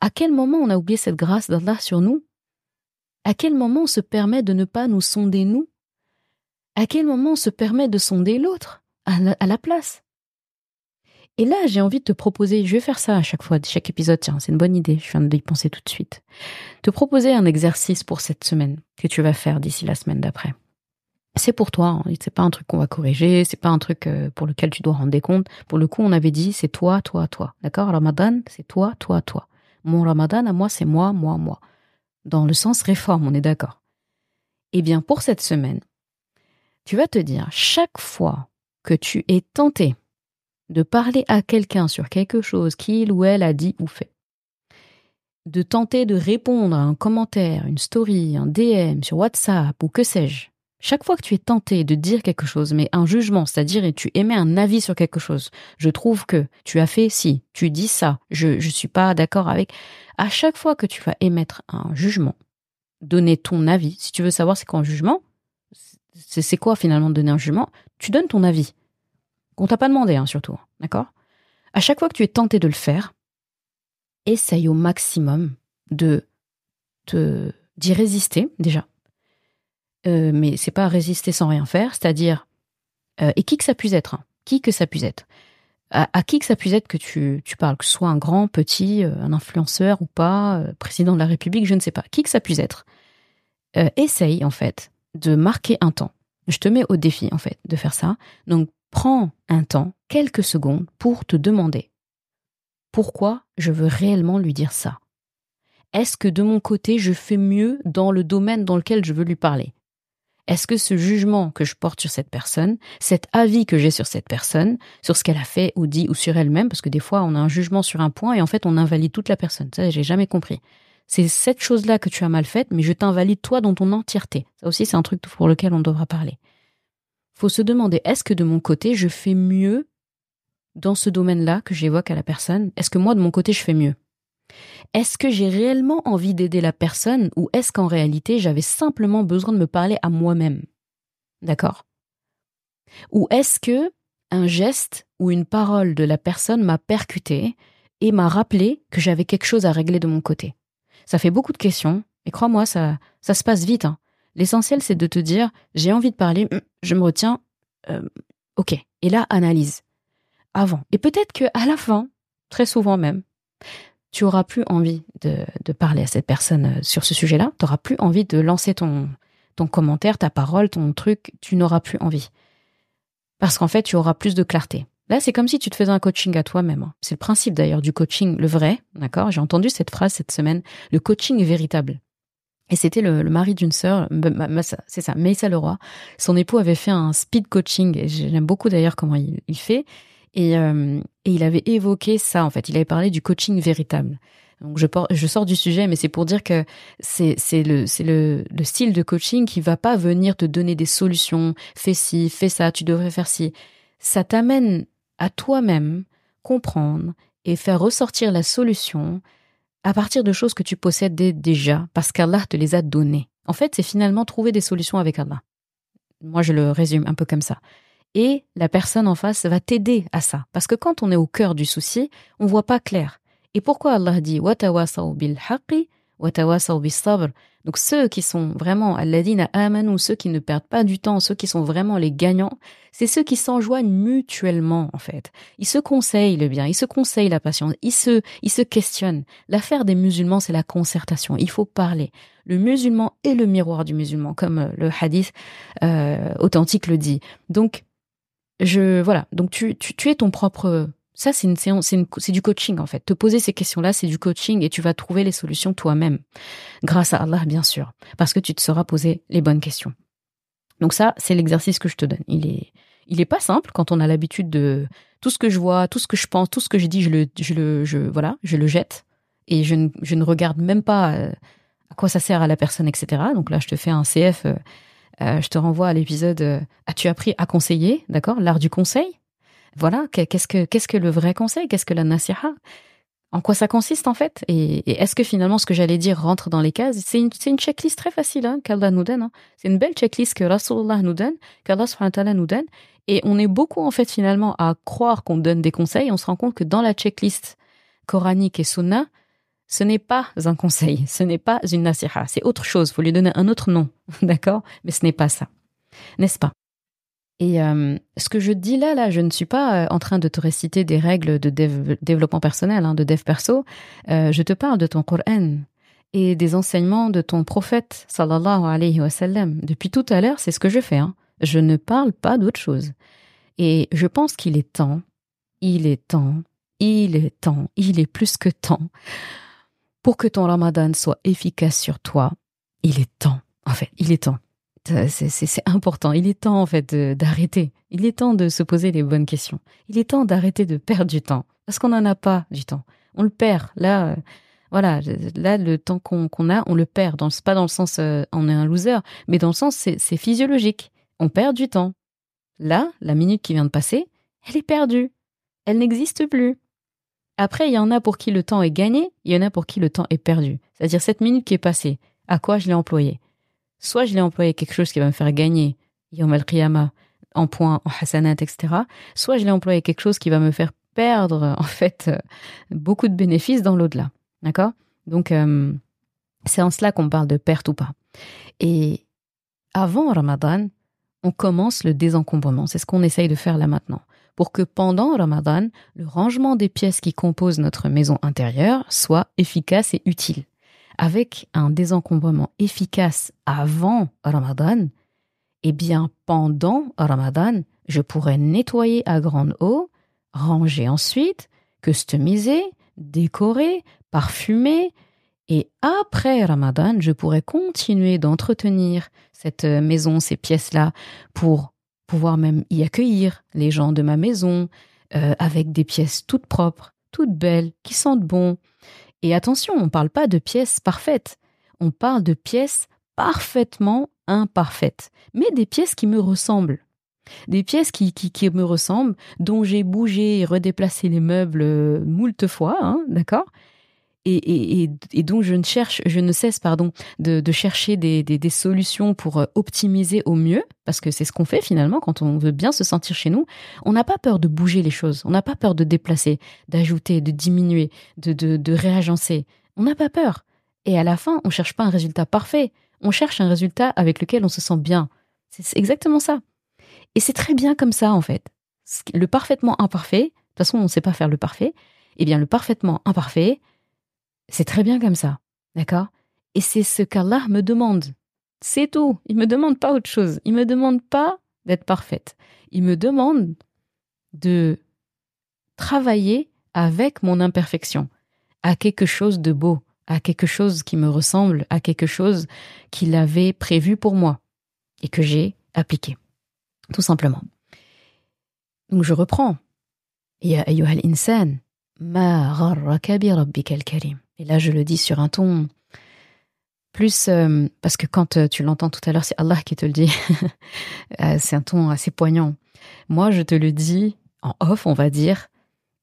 À quel moment on a oublié cette grâce d'Allah sur nous? À quel moment on se permet de ne pas nous sonder nous? À quel moment on se permet de sonder l'autre à, la place? Et là, j'ai envie de te proposer, je vais faire ça à chaque fois, chaque épisode, tiens, c'est une bonne idée, je viens d'y penser tout de suite. Te proposer un exercice pour cette semaine que tu vas faire d'ici la semaine d'après c'est pour toi. Hein. C'est pas un truc qu'on va corriger. C'est pas un truc euh, pour lequel tu dois rendre des comptes. Pour le coup, on avait dit c'est toi, toi, toi. D'accord? Ramadan, c'est toi, toi, toi. Mon ramadan à moi, c'est moi, moi, moi. Dans le sens réforme, on est d'accord. Eh bien, pour cette semaine, tu vas te dire, chaque fois que tu es tenté de parler à quelqu'un sur quelque chose qu'il ou elle a dit ou fait, de tenter de répondre à un commentaire, une story, un DM sur WhatsApp ou que sais-je, chaque fois que tu es tenté de dire quelque chose, mais un jugement, c'est-à-dire et tu émets un avis sur quelque chose, je trouve que tu as fait si, tu dis ça, je ne suis pas d'accord avec. À chaque fois que tu vas émettre un jugement, donner ton avis, si tu veux savoir c'est quoi un jugement, C'est quoi finalement donner un jugement Tu donnes ton avis. Qu'on t'a pas demandé, hein, surtout. D'accord? À chaque fois que tu es tenté de le faire, essaye au maximum de d'y résister déjà. Euh, mais c'est pas résister sans rien faire, c'est-à-dire euh, et qui que ça puisse être, hein, qui que ça puisse être, à, qui que ça puisse être que tu, parles, que ce soit un grand, petit, euh, un influenceur ou pas, président de la République, je ne sais pas, qui que ça puisse être, essaye en fait de marquer un temps. Je te mets au défi en fait de faire ça. Donc prends un temps, quelques secondes, pour te demander pourquoi je veux réellement lui dire ça. Est-ce que de mon côté, je fais mieux dans le domaine dans lequel je veux lui parler? Est-ce que ce jugement que je porte sur cette personne, cet avis que j'ai sur cette personne, sur ce qu'elle a fait ou dit ou sur elle-même, parce que des fois on a un jugement sur un point et en fait on invalide toute la personne. Ça, j'ai jamais compris. C'est cette chose-là que tu as mal faite, mais je t'invalide toi dans ton entièreté. Ça aussi, c'est un truc pour lequel on devra parler. Faut se demander, est-ce que de mon côté, je fais mieux dans ce domaine-là que j'évoque à la personne? Est-ce que moi, de mon côté, je fais mieux? Est-ce que j'ai réellement envie d'aider la personne ou est-ce qu'en réalité j'avais simplement besoin de me parler à moi-même? D'accord? Ou est-ce que un geste ou une parole de la personne m'a percuté et m'a rappelé que j'avais quelque chose à régler de mon côté? Ça fait beaucoup de questions et crois-moi, ça, ça se passe vite. Hein. L'essentiel c'est de te dire j'ai envie de parler, hum, je me retiens, euh, ok. Et là, analyse avant. Et peut-être que à la fin, très souvent même, tu auras plus envie de, parler à cette personne euh, sur ce sujet-là. Tu auras plus envie de lancer ton, commentaire, ta parole, ton truc. Tu n'auras plus envie. Parce qu'en fait, tu auras plus de clarté. Là, c'est comme si tu te faisais un coaching à toi-même. Hein. C'est le principe d'ailleurs du coaching, le vrai, d'accord? J'ai entendu cette phrase cette semaine. Le coaching est véritable. Et c'était le, mari d'une sœur, c'est ça, Meissa Leroy. Son époux avait fait un speed coaching, et j'aime beaucoup d'ailleurs comment il, fait. Euh, et, il avait évoqué ça, en fait. Il avait parlé du coaching véritable. Donc je, je sors du sujet, mais c'est pour dire que c'est le, le, le style de coaching qui va pas venir te donner des solutions. Fais ci, fais ça, tu devrais faire ci. Ça t'amène à toi-même comprendre et faire ressortir la solution à partir de choses que tu possèdes déjà, parce qu'Allah te les a données. En fait, c'est finalement trouver des solutions avec Allah. Moi, je le résume un peu comme ça et la personne en face va t'aider à ça. Parce que quand on est au cœur du souci, on voit pas clair. Et pourquoi Allah dit bil donc ceux qui sont vraiment alladina amanu, ceux qui ne perdent pas du temps, ceux qui sont vraiment les gagnants, c'est ceux qui s'enjoignent mutuellement en fait. Ils se conseillent le bien, ils se conseillent la patience, ils se, ils se questionnent. L'affaire des musulmans, c'est la concertation. Il faut parler. Le musulman est le miroir du musulman, comme le hadith euh, authentique le dit. Donc je voilà, donc tu, tu, tu es ton propre ça, c'est une séance, c'est du coaching en fait. Te poser ces questions-là, c'est du coaching et tu vas trouver les solutions toi-même. Grâce à Allah, bien sûr. Parce que tu te seras posé les bonnes questions. Donc ça, c'est l'exercice que je te donne. Il est, il est pas simple quand on a l'habitude de tout ce que je vois, tout ce que je pense, tout ce que je dis, je le, je le, je, voilà, je le jette et je ne, je ne regarde même pas euh, à quoi ça sert à la personne, etc. Donc là, je te fais un CF. Euh, je te renvoie à l'épisode euh, As-tu appris à conseiller D'accord L'art du conseil? Voilà, qu'est-ce que le vrai conseil? Qu'est-ce que la nasiha? En quoi ça consiste en fait? Et, est-ce que finalement ce que j'allais dire rentre dans les cases? C'est une, une checklist très facile hein, qu'Allah nous donne. Hein. C'est une belle checklist que Rasulullah nous donne, qu'Allah nous donne. Et on est beaucoup en fait finalement à croire qu'on donne des conseils. On se rend compte que dans la checklist coranique et sunna, ce n'est pas un conseil, ce n'est pas une nasiha, c'est autre chose, faut lui donner un autre nom, d'accord? Mais ce n'est pas ça, n'est-ce pas? Et euh, ce que je dis là, là, je ne suis pas euh, en train de te réciter des règles de développement personnel, hein, de dev perso, euh, je te parle de ton Coran et des enseignements de ton prophète, sallallahu alayhi wa sallam. Depuis tout à l'heure, c'est ce que je fais, hein. je ne parle pas d'autre chose. Et je pense qu'il est temps, il est temps, il est temps, il est plus que temps pour que ton ramadan soit efficace sur toi, il est temps, en fait, il est temps. C'est important. Il est temps, en fait, d'arrêter. Il est temps de se poser les bonnes questions. Il est temps d'arrêter de perdre du temps. Parce qu'on n'en a pas du temps. On le perd. Là, euh, voilà, là, le temps qu'on a, on le perd. Dans, pas dans le sens euh, on est un loser, mais dans le sens c'est physiologique. On perd du temps. Là, la minute qui vient de passer, elle est perdue. Elle n'existe plus. Après, il y en a pour qui le temps est gagné, il y en a pour qui le temps est perdu. C'est-à-dire cette minute qui est passée, à quoi je l'ai employée? Soit je l'ai employé quelque chose qui va me faire gagner yom al en points, en hasanat, etc. Soit je l'ai employé quelque chose qui va me faire perdre, en fait, euh, beaucoup de bénéfices dans l'au-delà. D'accord? Donc, euh, c'est en cela qu'on parle de perte ou pas. Et avant Ramadan, on commence le désencombrement. C'est ce qu'on essaye de faire là maintenant. Pour que pendant Ramadan, le rangement des pièces qui composent notre maison intérieure soit efficace et utile. Avec un désencombrement efficace avant Ramadan, eh bien, pendant Ramadan, je pourrais nettoyer à grande eau, ranger ensuite, customiser, décorer, parfumer, et après Ramadan, je pourrais continuer d'entretenir cette euh, maison, ces pièces-là, pour pouvoir même y accueillir les gens de ma maison, euh, avec des pièces toutes propres, toutes belles, qui sentent bon. Et attention, on ne parle pas de pièces parfaites, on parle de pièces parfaitement imparfaites, mais des pièces qui me ressemblent. Des pièces qui, qui, me ressemblent, dont j'ai bougé et redéplacé les meubles euh, moult fois, hein, d'accord? Et, et, donc je ne cherche, je ne cesse pardon de, chercher des, solutions pour euh, optimiser au mieux, parce que c'est ce qu'on fait finalement quand on veut bien se sentir chez nous. On n'a pas peur de bouger les choses, on n'a pas peur de déplacer, d'ajouter, de diminuer, de, de, de réagencer. On n'a pas peur. Et à la fin, on cherche pas un résultat parfait, on cherche un résultat avec lequel on se sent bien. C'est exactement ça. Et c'est très bien comme ça en fait. Le parfaitement imparfait, de toute façon on ne sait pas faire le parfait, eh bien le parfaitement imparfait, c'est très bien comme ça. D'accord? Et c'est ce qu'Allah me demande. C'est tout. Il me demande pas autre chose. Il me demande pas d'être parfaite. Il me demande de travailler avec mon imperfection à quelque chose de beau, à quelque chose qui me ressemble, à quelque chose qu'il avait prévu pour moi et que j'ai appliqué. Tout simplement. Donc je reprends. Ya ayyuhal insan, ma gharraka bi rabbikal karim. Et là, je le dis sur un ton plus euh, parce que quand euh, tu l'entends tout à l'heure, c'est Allah qui te le dit. Euh, c'est un ton assez poignant. Moi, je te le dis en off, on va dire.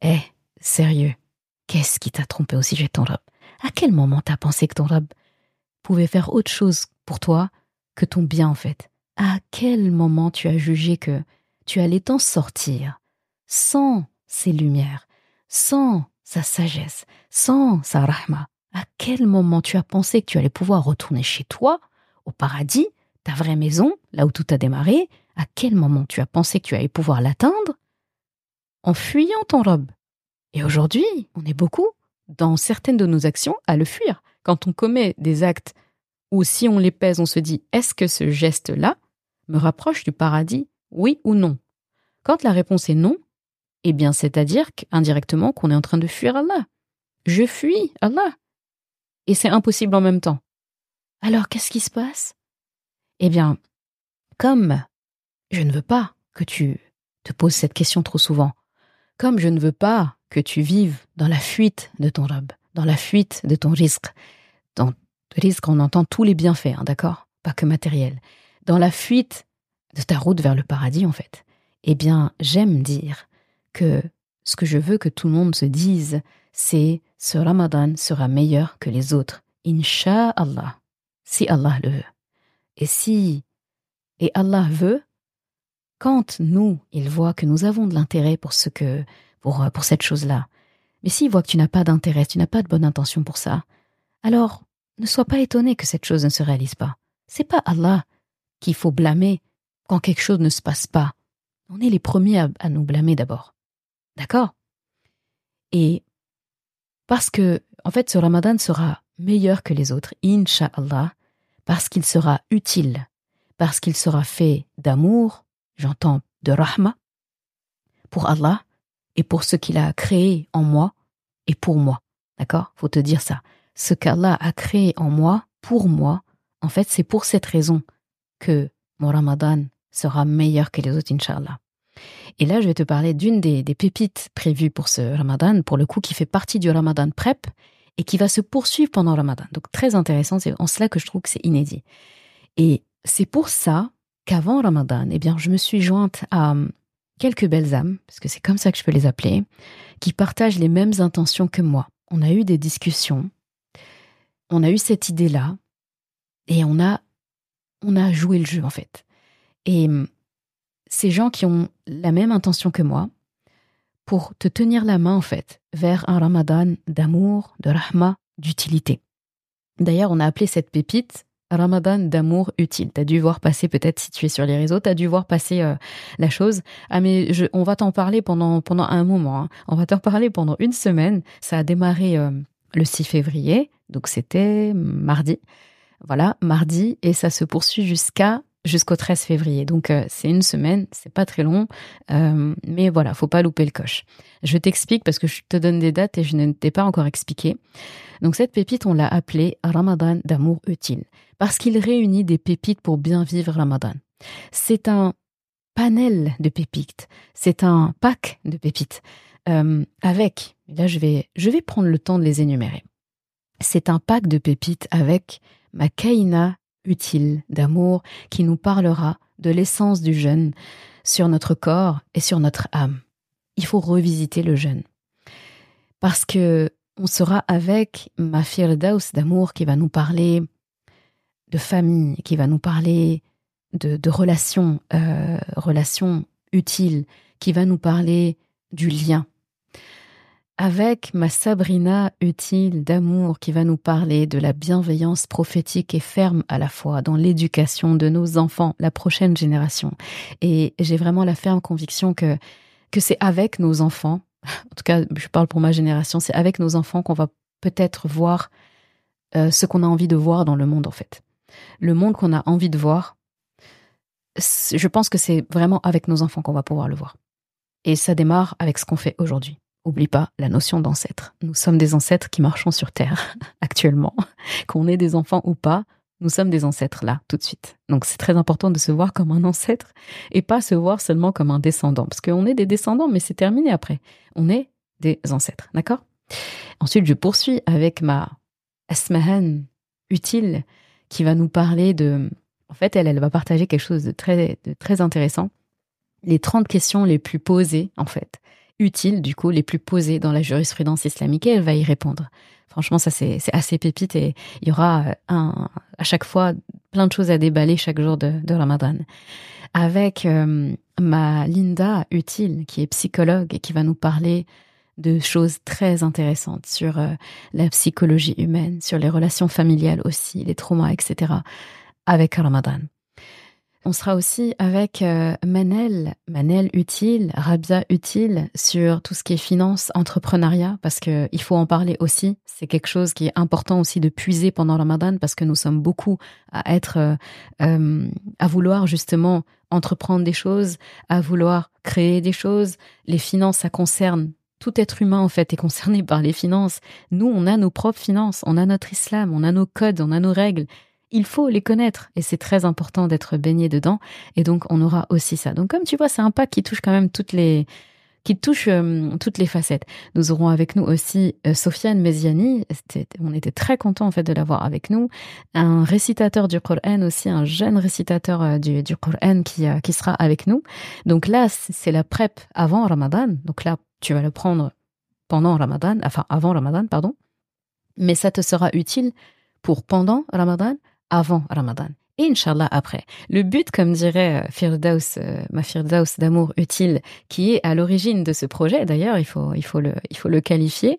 Eh, sérieux, qu'est-ce qui t'a trompé au sujet de ton robe À quel moment t'as pensé que ton robe pouvait faire autre chose pour toi que ton bien en fait? À quel moment tu as jugé que tu allais t'en sortir sans ces lumières, sans sa sagesse, sans sa rahma, à quel moment tu as pensé que tu allais pouvoir retourner chez toi, au paradis, ta vraie maison, là où tout a démarré, à quel moment tu as pensé que tu allais pouvoir l'atteindre? En fuyant ton robe. Et aujourd'hui, on est beaucoup, dans certaines de nos actions, à le fuir. Quand on commet des actes où si on les pèse, on se dit est-ce que ce geste-là me rapproche du paradis, oui ou non? Quand la réponse est non, eh bien, c'est-à-dire qu'indirectement qu'on est en train de fuir Allah. Je fuis Allah. Et c'est impossible en même temps. Alors, qu'est-ce qui se passe? Eh bien, comme je ne veux pas que tu te poses cette question trop souvent, comme je ne veux pas que tu vives dans la fuite de ton robe, dans la fuite de ton risque, dans le risque, on entend tous les bienfaits, hein, d'accord? Pas que matériel. Dans la fuite de ta route vers le paradis, en fait. Eh bien, j'aime dire que ce que je veux que tout le monde se dise, c'est ce Ramadan sera meilleur que les autres. Inch'Allah. Si Allah le veut. Et si, et Allah veut, quand nous, il voit que nous avons de l'intérêt pour ce que, pour, pour cette chose-là, mais s'il voit que tu n'as pas d'intérêt, tu n'as pas de bonne intention pour ça, alors ne sois pas étonné que cette chose ne se réalise pas. C'est pas Allah qu'il faut blâmer quand quelque chose ne se passe pas. On est les premiers à nous blâmer d'abord. D'accord Et parce que, en fait, ce ramadan sera meilleur que les autres, Inch'Allah, parce qu'il sera utile, parce qu'il sera fait d'amour, j'entends de rahma, pour Allah et pour ce qu'il a créé en moi et pour moi. D'accord? Faut te dire ça. Ce qu'Allah a créé en moi, pour moi, en fait, c'est pour cette raison que mon ramadan sera meilleur que les autres, Inch'Allah. Et là, je vais te parler d'une des, pépites prévues pour ce ramadan, pour le coup, qui fait partie du ramadan prep et qui va se poursuivre pendant le ramadan. Donc très intéressant, c'est en cela que je trouve que c'est inédit. Et c'est pour ça qu'avant ramadan, eh bien, je me suis jointe à hum, quelques belles âmes, parce que c'est comme ça que je peux les appeler, qui partagent les mêmes intentions que moi. On a eu des discussions, on a eu cette idée-là, et on a, on a joué le jeu en fait. Et hum, ces gens qui ont la même intention que moi pour te tenir la main, en fait, vers un ramadan d'amour, de rahma, d'utilité. D'ailleurs, on a appelé cette pépite Ramadan d'amour utile. T'as dû voir passer, peut-être si tu es sur les réseaux, t'as dû voir passer euh, la chose. Ah mais on va t'en parler pendant pendant un moment. Hein. On va t'en parler pendant une semaine. Ça a démarré euh, le 6 février, donc c'était mardi. Voilà, mardi, et ça se poursuit jusqu'à jusqu'au 13 février. Donc euh, c'est une semaine, c'est pas très long, euh, mais voilà, faut pas louper le coche. Je t'explique parce que je te donne des dates et je ne t'ai pas encore expliqué. Donc cette pépite, on l'a appelée Ramadan d'amour utile parce qu'il réunit des pépites pour bien vivre Ramadan. C'est un panel de pépites, c'est un pack de pépites euh, avec. Là, je vais je vais prendre le temps de les énumérer. C'est un pack de pépites avec ma kaina utile d'amour qui nous parlera de l'essence du jeûne sur notre corps et sur notre âme. Il faut revisiter le jeûne. Parce que on sera avec ma firdaus d'amour qui va nous parler de famille, qui va nous parler de, relations, euh, relations utiles, qui va nous parler du lien, avec ma Sabrina utile d'amour qui va nous parler de la bienveillance prophétique et ferme à la fois dans l'éducation de nos enfants, la prochaine génération? Et j'ai vraiment la ferme conviction que, que c'est avec nos enfants, en tout cas je parle pour ma génération, c'est avec nos enfants qu'on va peut-être voir euh, ce qu'on a envie de voir dans le monde en fait. Le monde qu'on a envie de voir, je pense que c'est vraiment avec nos enfants qu'on va pouvoir le voir. Et ça démarre avec ce qu'on fait aujourd'hui. Oublie pas la notion d'ancêtre. Nous sommes des ancêtres qui marchons sur Terre actuellement. Qu'on ait des enfants ou pas, nous sommes des ancêtres là, tout de suite. Donc c'est très important de se voir comme un ancêtre et pas se voir seulement comme un descendant. Parce qu'on est des descendants, mais c'est terminé après. On est des ancêtres, d'accord? Ensuite, je poursuis avec ma Asmahan utile qui va nous parler de... En fait, elle, elle va partager quelque chose de très, de très intéressant. Les 30 questions les plus posées, en fait, utiles, du coup, les plus posées dans la jurisprudence islamique et elle va y répondre. Franchement, ça, c'est assez pépite et il y aura euh, un, à chaque fois plein de choses à déballer chaque jour de, Ramadan. Avec euh, ma Linda utile, qui est psychologue et qui va nous parler de choses très intéressantes sur euh, la psychologie humaine, sur les relations familiales aussi, les traumas, etc. avec Ramadan. On sera aussi avec euh, Manel, Manel utile, Rabia utile sur tout ce qui est finance, entrepreneuriat, parce que il faut en parler aussi. C'est quelque chose qui est important aussi de puiser pendant le Ramadan, parce que nous sommes beaucoup à être, euh, euh, à vouloir justement entreprendre des choses, à vouloir créer des choses. Les finances, ça concerne tout être humain en fait est concerné par les finances. Nous, on a nos propres finances, on a notre islam, on a nos codes, on a nos règles il faut les connaître et c'est très important d'être baigné dedans et donc on aura aussi ça. Donc comme tu vois, c'est un pack qui touche quand même toutes les qui touche euh, toutes les facettes. Nous aurons avec nous aussi euh, Sofiane Meziani, on était très content en fait de l'avoir avec nous, un récitateur du Coran aussi, un jeune récitateur euh, du, du Coran qui, qui sera avec nous. Donc là, c'est la prep avant Ramadan. Donc là, tu vas le prendre pendant Ramadan, enfin avant Ramadan, pardon. Mais ça te sera utile pour pendant Ramadan, avant Ramadan. Et Inch'Allah après. Le but, comme dirait euh, Firdaus, euh, ma Firdaus d'amour utile, qui est à l'origine de ce projet, d'ailleurs, il faut, il, faut le, il faut le qualifier,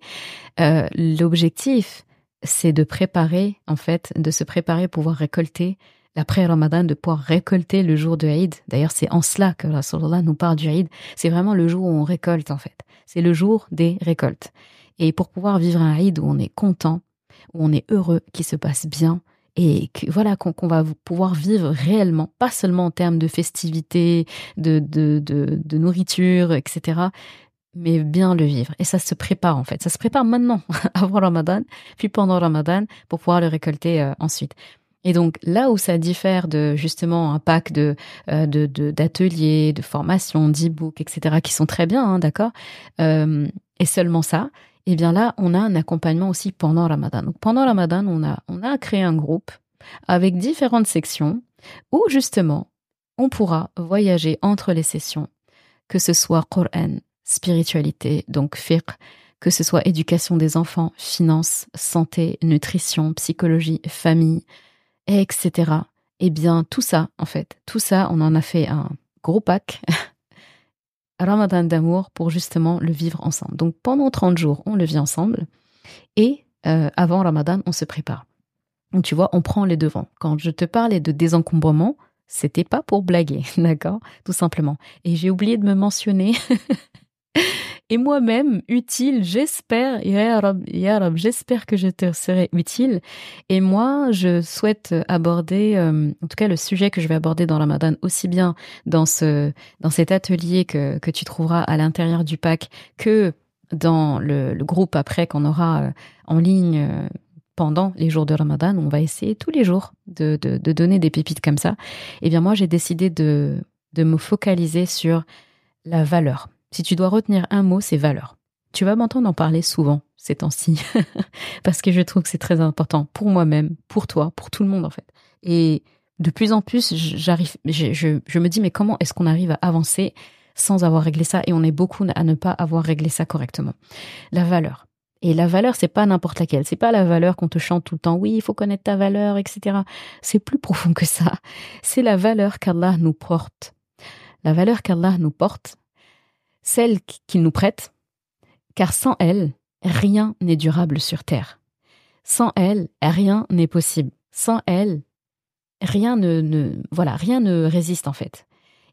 euh, l'objectif, c'est de préparer, en fait, de se préparer pour pouvoir récolter l'après-Ramadan, de pouvoir récolter le jour de Eid. D'ailleurs, c'est en cela que Rasulullah nous parle du Eid. C'est vraiment le jour où on récolte, en fait. C'est le jour des récoltes. Et pour pouvoir vivre un Eid où on est content, où on est heureux, qui se passe bien, et que, voilà qu'on va pouvoir vivre réellement, pas seulement en termes de festivités, de, nourriture, etc., mais bien le vivre. Et ça se prépare en fait. Ça se prépare maintenant, avant Ramadan, puis pendant Ramadan, pour pouvoir le récolter euh, ensuite. Et donc là où ça diffère de justement un pack de euh, d'ateliers, de, formations, d'e-books, etc. qui sont très bien, hein, d'accord, euh, et seulement ça, et eh bien là, on a un accompagnement aussi pendant Ramadan. Donc pendant Ramadan, on a, on a créé un groupe avec différentes sections où justement, on pourra voyager entre les sessions, que ce soit Coran, spiritualité, donc fiqh, que ce soit éducation des enfants, finances, santé, nutrition, psychologie, famille, etc. Eh bien, tout ça, en fait, tout ça, on en a fait un gros pack. Ramadan d'amour pour justement le vivre ensemble. Donc pendant 30 jours, on le vit ensemble et euh, avant Ramadan, on se prépare. Donc tu vois, on prend les devants. Quand je te parlais de désencombrement, c'était pas pour blaguer, d'accord? Tout simplement. Et j'ai oublié de me mentionner et moi-même utile, j'espère, j'espère que je te serai utile. Et moi, je souhaite aborder, euh, en tout cas le sujet que je vais aborder dans Ramadan, aussi bien dans ce, dans cet atelier que, que tu trouveras à l'intérieur du pack que dans le, groupe après qu'on aura euh, en ligne euh, pendant les jours de Ramadan, on va essayer tous les jours de, de, donner des pépites comme ça. Eh bien, moi, j'ai décidé de, de me focaliser sur la valeur si tu dois retenir un mot, c'est valeur. Tu vas m'entendre en parler souvent ces temps-ci, parce que je trouve que c'est très important pour moi-même, pour toi, pour tout le monde en fait. Et de plus en plus, j'arrive, je, je, me dis mais comment est-ce qu'on arrive à avancer sans avoir réglé ça? Et on est beaucoup à ne pas avoir réglé ça correctement. La valeur. Et la valeur, c'est pas n'importe laquelle. C'est pas la valeur qu'on te chante tout le temps. Oui, il faut connaître ta valeur, etc. C'est plus profond que ça. C'est la valeur qu'Allah nous porte. La valeur qu'Allah nous porte, celle qu'il nous prête, car sans elle, rien n'est durable sur Terre. Sans elle, rien n'est possible. Sans elle, rien ne, voilà, rien ne résiste en fait.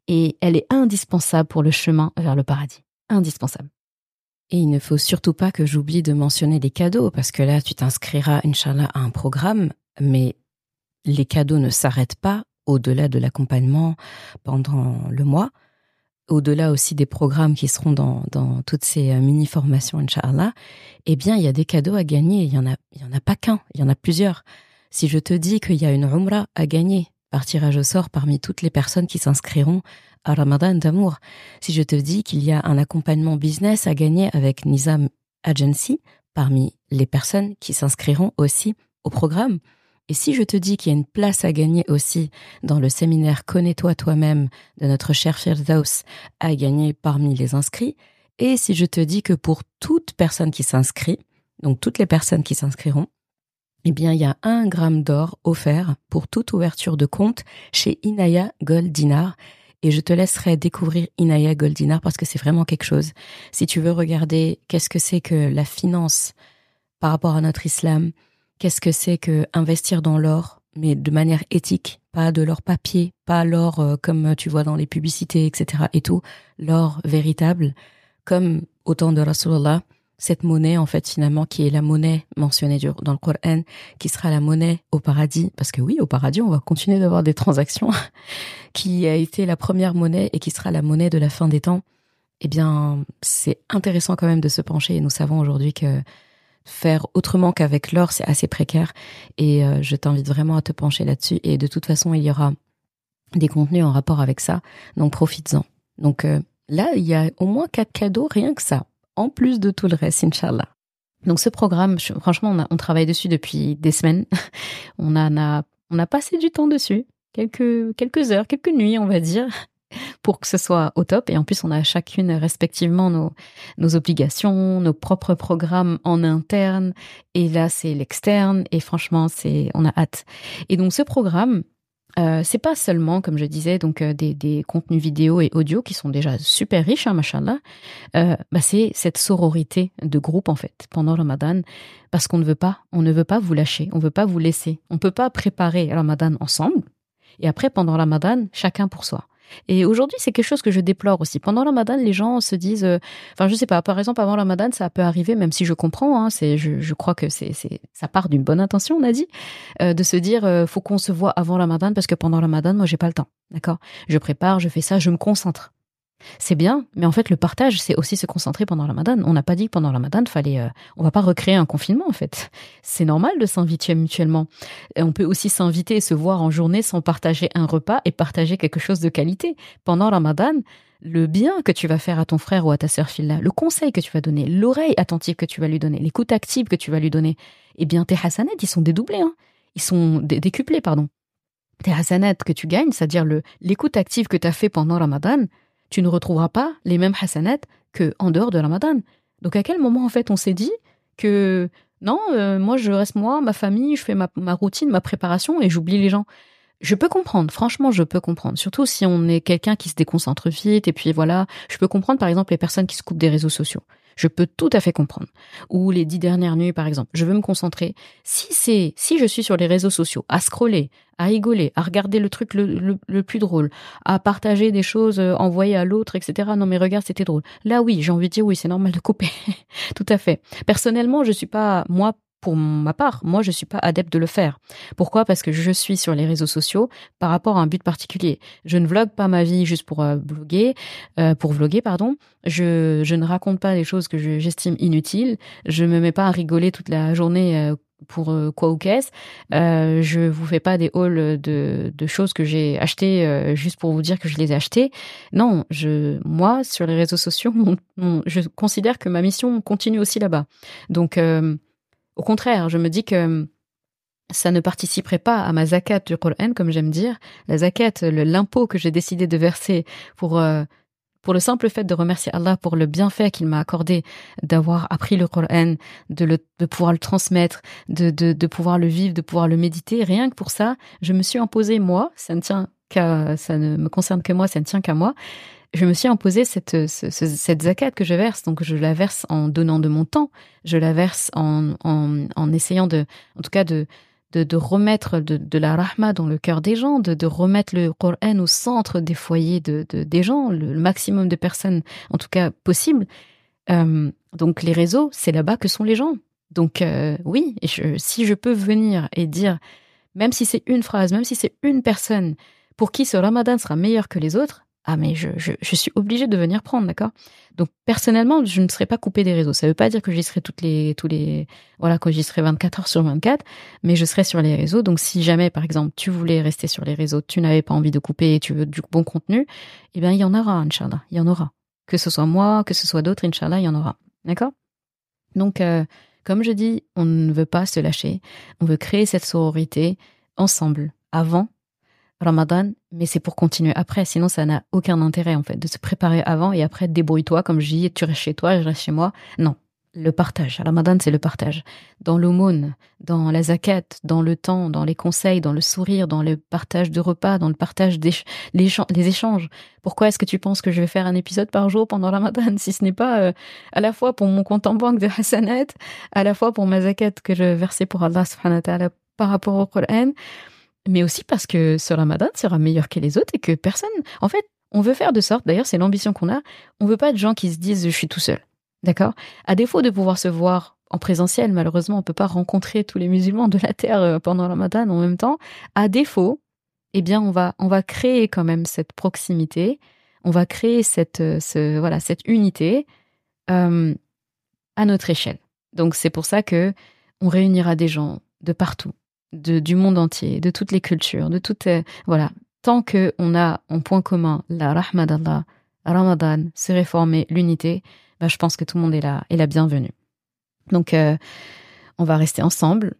Et elle est indispensable pour le chemin vers le paradis. Indispensable. Et il ne faut surtout pas que j'oublie de mentionner les cadeaux, parce que là, tu t'inscriras, Inch'Allah, à un programme, mais les cadeaux ne s'arrêtent pas au-delà de l'accompagnement pendant le mois au-delà aussi des programmes qui seront dans, dans toutes ces euh, mini-formations, Inch'Allah, eh bien, il y a des cadeaux à gagner. Il y en a, il y en a pas qu'un, il y en a plusieurs. Si je te dis qu'il y a une Umrah à gagner par tirage au sort parmi toutes les personnes qui s'inscriront à Ramadan d'amour, si je te dis qu'il y a un accompagnement business à gagner avec Nizam Agency parmi les personnes qui s'inscriront aussi au programme, et si je te dis qu'il y a une place à gagner aussi dans le séminaire Connais-toi toi-même de notre cher Firdaus à gagner parmi les inscrits, et si je te dis que pour toute personne qui s'inscrit, donc toutes les personnes qui s'inscriront, eh bien, il y a un gramme d'or offert pour toute ouverture de compte chez Inaya Goldinar. Et je te laisserai découvrir Inaya Goldinar parce que c'est vraiment quelque chose. Si tu veux regarder qu'est-ce que c'est que la finance par rapport à notre islam, qu'est-ce que c'est que investir dans l'or, mais de manière éthique, pas de l'or papier, pas l'or euh, comme tu vois dans les publicités, etc. et tout, l'or véritable, comme au temps de Rasulullah, cette monnaie en fait finalement qui est la monnaie mentionnée dans le Coran, qui sera la monnaie au paradis, parce que oui, au paradis on va continuer d'avoir des transactions, qui a été la première monnaie et qui sera la monnaie de la fin des temps. Eh bien, c'est intéressant quand même de se pencher et nous savons aujourd'hui que faire autrement qu'avec l'or, c'est assez précaire. Et euh, je t'invite vraiment à te pencher là-dessus. Et de toute façon, il y aura des contenus en rapport avec ça. Donc profites-en. Donc euh, là, il y a au moins quatre cadeaux, rien que ça. En plus de tout le reste, Inch'Allah. Donc ce programme, franchement, on, on, travaille dessus depuis des semaines. on a, on a passé du temps dessus. Quelques, quelques heures, quelques nuits, on va dire pour que ce soit au top. Et en plus, on a chacune respectivement nos, obligations, nos propres programmes en interne. Et là, c'est l'externe. Et franchement, c'est, on a hâte. Et donc, ce programme, euh, c'est pas seulement, comme je disais, donc euh, des, des, contenus vidéo et audio qui sont déjà super riches, hein, machallah. Euh, bah c'est cette sororité de groupe en fait pendant Ramadan, parce qu'on ne veut pas, on ne veut pas vous lâcher, on veut pas vous laisser, on peut pas préparer Ramadan ensemble et après pendant Ramadan chacun pour soi. Et aujourd'hui, c'est quelque chose que je déplore aussi. Pendant le Ramadan, les gens se disent, euh, enfin, je sais pas, par exemple, avant le Ramadan, ça peut arriver, même si je comprends, hein, c'est, je, crois que c'est, c'est, ça part d'une bonne intention, on a dit, euh, de se dire, euh, faut qu'on se voit avant le Ramadan parce que pendant le Ramadan, moi, j'ai pas le temps. D'accord? Je prépare, je fais ça, je me concentre. C'est bien, mais en fait, le partage, c'est aussi se concentrer pendant la Ramadan. On n'a pas dit que pendant la Ramadan, fallait, euh, on va pas recréer un confinement, en fait. C'est normal de s'inviter mutuellement. on peut aussi s'inviter et se voir en journée sans partager un repas et partager quelque chose de qualité. Pendant la Ramadan, le bien que tu vas faire à ton frère ou à ta sœur Phila, le conseil que tu vas donner, l'oreille attentive que tu vas lui donner, l'écoute active que tu vas lui donner, eh bien, tes hasanats, ils sont dédoublés, hein. Ils sont décuplés, pardon. Tes hasanats que tu gagnes, c'est-à-dire l'écoute active que tu as fait pendant Ramadan, tu ne retrouveras pas les mêmes hasanat que en dehors de Ramadan. Donc à quel moment en fait on s'est dit que non, euh, moi je reste moi, ma famille, je fais ma, routine, ma préparation et j'oublie les gens. je peux comprendre, franchement, je peux comprendre. Surtout si on est quelqu'un qui se déconcentre vite, et puis voilà, je peux comprendre par exemple les personnes qui se coupent des réseaux sociaux. Je peux tout à fait comprendre. Ou les dix dernières nuits, par exemple. Je veux me concentrer. Si c'est, si je suis sur les réseaux sociaux, à scroller, à rigoler, à regarder le truc le, plus drôle, à partager des choses euh, envoyées à l'autre, etc. Non, mais regarde, c'était drôle. Là, oui, j'ai envie de dire oui, c'est normal de couper. tout à fait. Personnellement, je suis pas, moi, pour ma part, moi, je suis pas adepte de le faire. Pourquoi? Parce que je suis sur les réseaux sociaux par rapport à un but particulier. Je ne vlogue pas ma vie juste pour euh, euh, pour vloguer, pardon. Je, je ne raconte pas des choses que j'estime inutiles. Je me mets pas à rigoler toute la journée euh, pour quoi ou qu'est-ce. Euh, je vous fais pas des hauls de, de choses que j'ai achetées juste pour vous dire que je les ai achetées. Non, je, moi, sur les réseaux sociaux, je considère que ma mission continue aussi là-bas. Donc, au contraire, je me dis que ça ne participerait pas à ma zakat du Coran, comme j'aime dire. La zakat, l'impôt que j'ai décidé de verser pour euh, pour le simple fait de remercier Allah pour le bienfait qu'il m'a accordé d'avoir appris le Coran, de, de pouvoir le transmettre, de, de, de pouvoir le vivre, de pouvoir le méditer. Rien que pour ça, je me suis imposé moi, ça ne tient qu'à, ça ne me concerne que moi, ça ne tient qu'à moi, je me suis imposé cette, cette zakat que je verse. Donc, je la verse en donnant de mon temps. Je la verse en, en, essayant de, en tout cas, de, de, remettre de, la rahma dans le cœur des gens, de, de remettre le Coran au centre des foyers de, de des gens, le, maximum de personnes, en tout cas, possible. Euh, donc, les réseaux, c'est là-bas que sont les gens. Donc, euh, oui, si je peux venir et dire, même si c'est une phrase, même si c'est une personne, pour qui ce ramadan sera meilleur que les autres, ah mais je, je, suis obligée de venir prendre, d'accord? Donc personnellement, je ne serai pas coupée des réseaux. Ça ne veut pas dire que j'y serai toutes les tous les voilà que j'y serai 24 heures sur 24, mais je serai sur les réseaux. Donc si jamais par exemple tu voulais rester sur les réseaux, tu n'avais pas envie de couper et tu veux du bon contenu, eh bien il y en aura, inchallah, il y en aura. Que ce soit moi, que ce soit d'autres, inchallah, il y en aura. D'accord? Donc euh, comme je dis, on ne veut pas se lâcher. On veut créer cette sororité ensemble avant Ramadan, mais c'est pour continuer après. Sinon, ça n'a aucun intérêt, en fait, de se préparer avant et après, débrouille-toi, comme je dis, tu restes chez toi, je reste chez moi. Non. Le partage. Ramadan, c'est le partage. Dans l'aumône, dans la zakat, dans le temps, dans les conseils, dans le sourire, dans le partage de repas, dans le partage des les échanges. Pourquoi est-ce que tu penses que je vais faire un épisode par jour pendant Ramadan si ce n'est pas euh, à la fois pour mon compte en banque de Hassanat, à la fois pour ma zakat que je versais pour Allah subhanahu par rapport au Coran, mais aussi parce que ce ramadan sera meilleur que les autres et que personne, en fait, on veut faire de sorte, d'ailleurs c'est l'ambition qu'on a, on veut pas de gens qui se disent je suis tout seul. D'accord? À défaut de pouvoir se voir en présentiel, malheureusement, on peut pas rencontrer tous les musulmans de la terre euh, pendant le ramadan en même temps. À défaut, eh bien, on va, on va créer quand même cette proximité, on va créer cette, euh, voilà, cette unité euh, à notre échelle. Donc, c'est pour ça que on réunira des gens de partout, du monde entier, de toutes les cultures, de toutes, euh, voilà. Tant que on a en point commun la rahma d'Allah, Ramadan, se réformer, l'unité, bah, je pense que tout le monde est là, est la bienvenue. Donc, euh, on va rester ensemble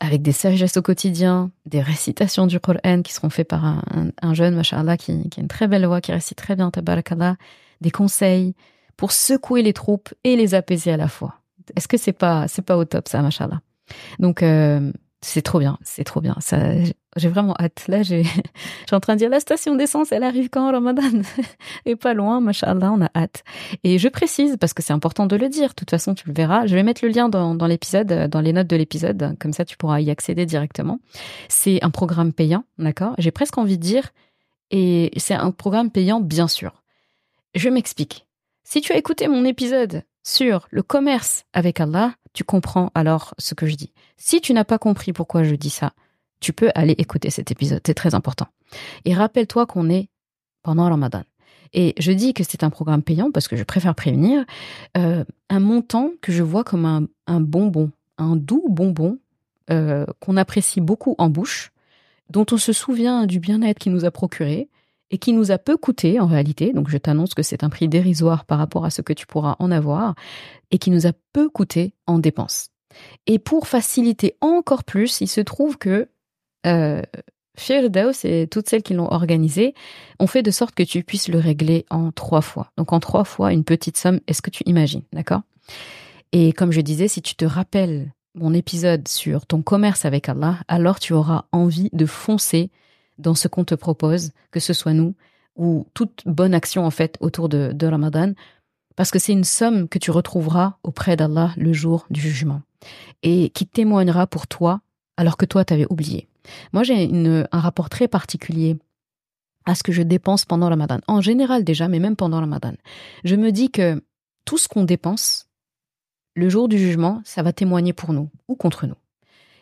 avec des sagesses au quotidien, des récitations du Coran qui seront faites par un, un, jeune, machallah, qui, qui a une très belle voix, qui récite très bien, tabarakallah, des conseils pour secouer les troupes et les apaiser à la fois. Est-ce que c'est pas, c'est pas au top, ça, machallah? Donc, euh, c'est trop bien, c'est trop bien. Ça, j'ai vraiment hâte. Là, j'ai, j'ai en train de dire la station d'essence, elle arrive quand Ramadan? Et pas loin, machallah, on a hâte. Et je précise parce que c'est important de le dire. De toute façon, tu le verras. Je vais mettre le lien dans, dans l'épisode, dans les notes de l'épisode, comme ça tu pourras y accéder directement. C'est un programme payant, d'accord? J'ai presque envie de dire, et c'est un programme payant, bien sûr. Je m'explique. Si tu as écouté mon épisode sur le commerce avec Allah, tu comprends alors ce que je dis. Si tu n'as pas compris pourquoi je dis ça, tu peux aller écouter cet épisode, c'est très important. Et rappelle-toi qu'on est pendant Ramadan. Et je dis que c'est un programme payant parce que je préfère prévenir euh, un montant que je vois comme un, bonbon, un doux bonbon euh, qu'on apprécie beaucoup en bouche, dont on se souvient du bien-être qu'il nous a procuré, et qui nous a peu coûté en réalité, donc je t'annonce que c'est un prix dérisoire par rapport à ce que tu pourras en avoir, et qui nous a peu coûté en dépenses. Et pour faciliter encore plus, il se trouve que euh, Firdaus et toutes celles qui l'ont organisé ont fait de sorte que tu puisses le régler en trois fois. Donc en trois fois, une petite somme, est-ce que tu imagines, d'accord? Et comme je disais, si tu te rappelles mon épisode sur ton commerce avec Allah, alors tu auras envie de foncer dans ce qu'on te propose, que ce soit nous ou toute bonne action en fait autour de, de Ramadan, parce que c'est une somme que tu retrouveras auprès d'Allah le jour du jugement et qui témoignera pour toi alors que toi t'avais oublié. Moi j'ai un rapport très particulier à ce que je dépense pendant Ramadan. En général déjà, mais même pendant Ramadan. Je me dis que tout ce qu'on dépense, le jour du jugement, ça va témoigner pour nous ou contre nous.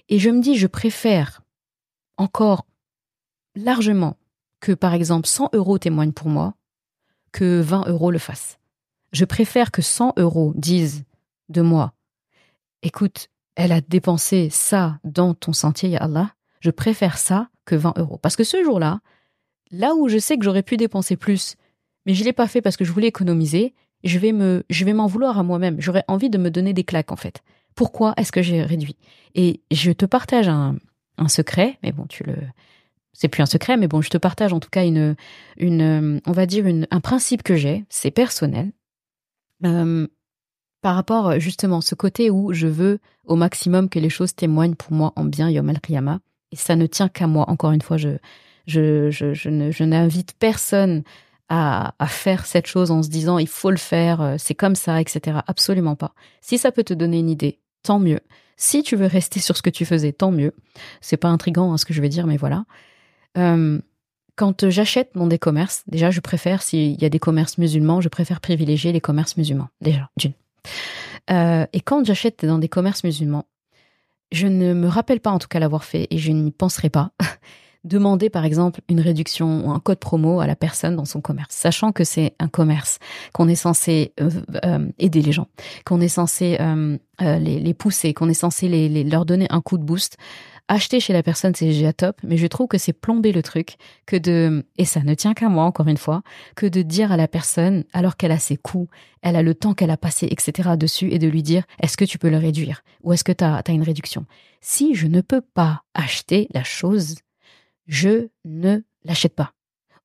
Et je me dis, je préfère encore largement que, par exemple, 100 euros témoignent pour moi que 20 euros le fassent. Je préfère que 100 euros disent de moi, écoute, elle a dépensé ça dans ton sentier, Allah. Je préfère ça que 20 euros. Parce que ce jour-là, là où je sais que j'aurais pu dépenser plus, mais je l'ai pas fait parce que je voulais économiser, je vais me, je vais m'en vouloir à moi-même. J'aurais envie de me donner des claques, en fait. Pourquoi est-ce que j'ai réduit? Et je te partage un secret, mais bon, tu le, c'est plus un secret, mais bon, je te partage en tout cas une, une, on va dire un principe que j'ai, c'est personnel, euh, par rapport justement ce côté où je veux au maximum que les choses témoignent pour moi en bien Yom al et ça ne tient qu'à moi. Encore une fois, je, je, je, je n'invite personne à, à, faire cette chose en se disant il faut le faire, euh, c'est comme ça, etc. Absolument pas. Si ça peut te donner une idée, tant mieux. Si tu veux rester sur ce que tu faisais, tant mieux. C'est pas intrigant hein, ce que je vais dire, mais voilà. Euh, quand j'achète dans des commerces, déjà, je préfère, s'il y a des commerces musulmans, je préfère privilégier les commerces musulmans, déjà, d'une. Euh, et quand j'achète dans des commerces musulmans, je ne me rappelle pas en tout cas l'avoir fait et je n'y penserai pas. Demander par exemple une réduction ou un code promo à la personne dans son commerce, sachant que c'est un commerce, qu'on est censé euh, aider les gens, qu'on est censé les, pousser, qu'on est censé leur donner un coup de boost acheter chez la personne, c'est déjà top, mais je trouve que c'est plomber le truc que de, et ça ne tient qu'à moi, encore une fois, que de dire à la personne, alors qu'elle a ses coûts, elle a le temps qu'elle a passé, etc. dessus, et de lui dire, est-ce que tu peux le réduire? Ou est-ce que tu as, une réduction? Si je ne peux pas acheter la chose, je ne l'achète pas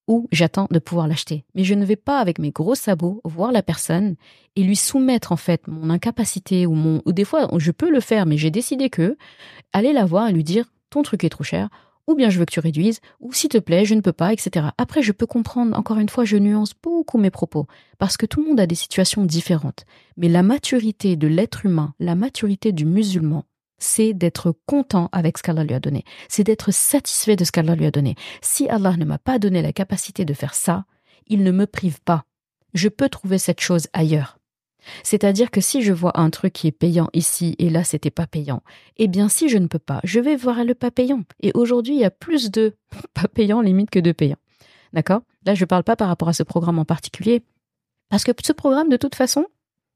ou j'attends de pouvoir l'acheter. Mais je ne vais pas avec mes gros sabots voir la personne et lui soumettre en fait mon incapacité ou mon ou des fois je peux le faire mais j'ai décidé que aller la voir et lui dire ton truc est trop cher ou bien je veux que tu réduises ou s'il te plaît je ne peux pas etc. Après je peux comprendre encore une fois je nuance beaucoup mes propos parce que tout le monde a des situations différentes mais la maturité de l'être humain, la maturité du musulman c'est d'être content avec ce qu'Allah lui a donné. C'est d'être satisfait de ce qu'Allah lui a donné. Si Allah ne m'a pas donné la capacité de faire ça, il ne me prive pas. Je peux trouver cette chose ailleurs. C'est-à-dire que si je vois un truc qui est payant ici et là c'était pas payant, eh bien si je ne peux pas, je vais voir le pas payant. Et aujourd'hui, il y a plus de pas payants limite que de payants. D'accord? Là, je ne parle pas par rapport à ce programme en particulier. Parce que ce programme, de toute façon,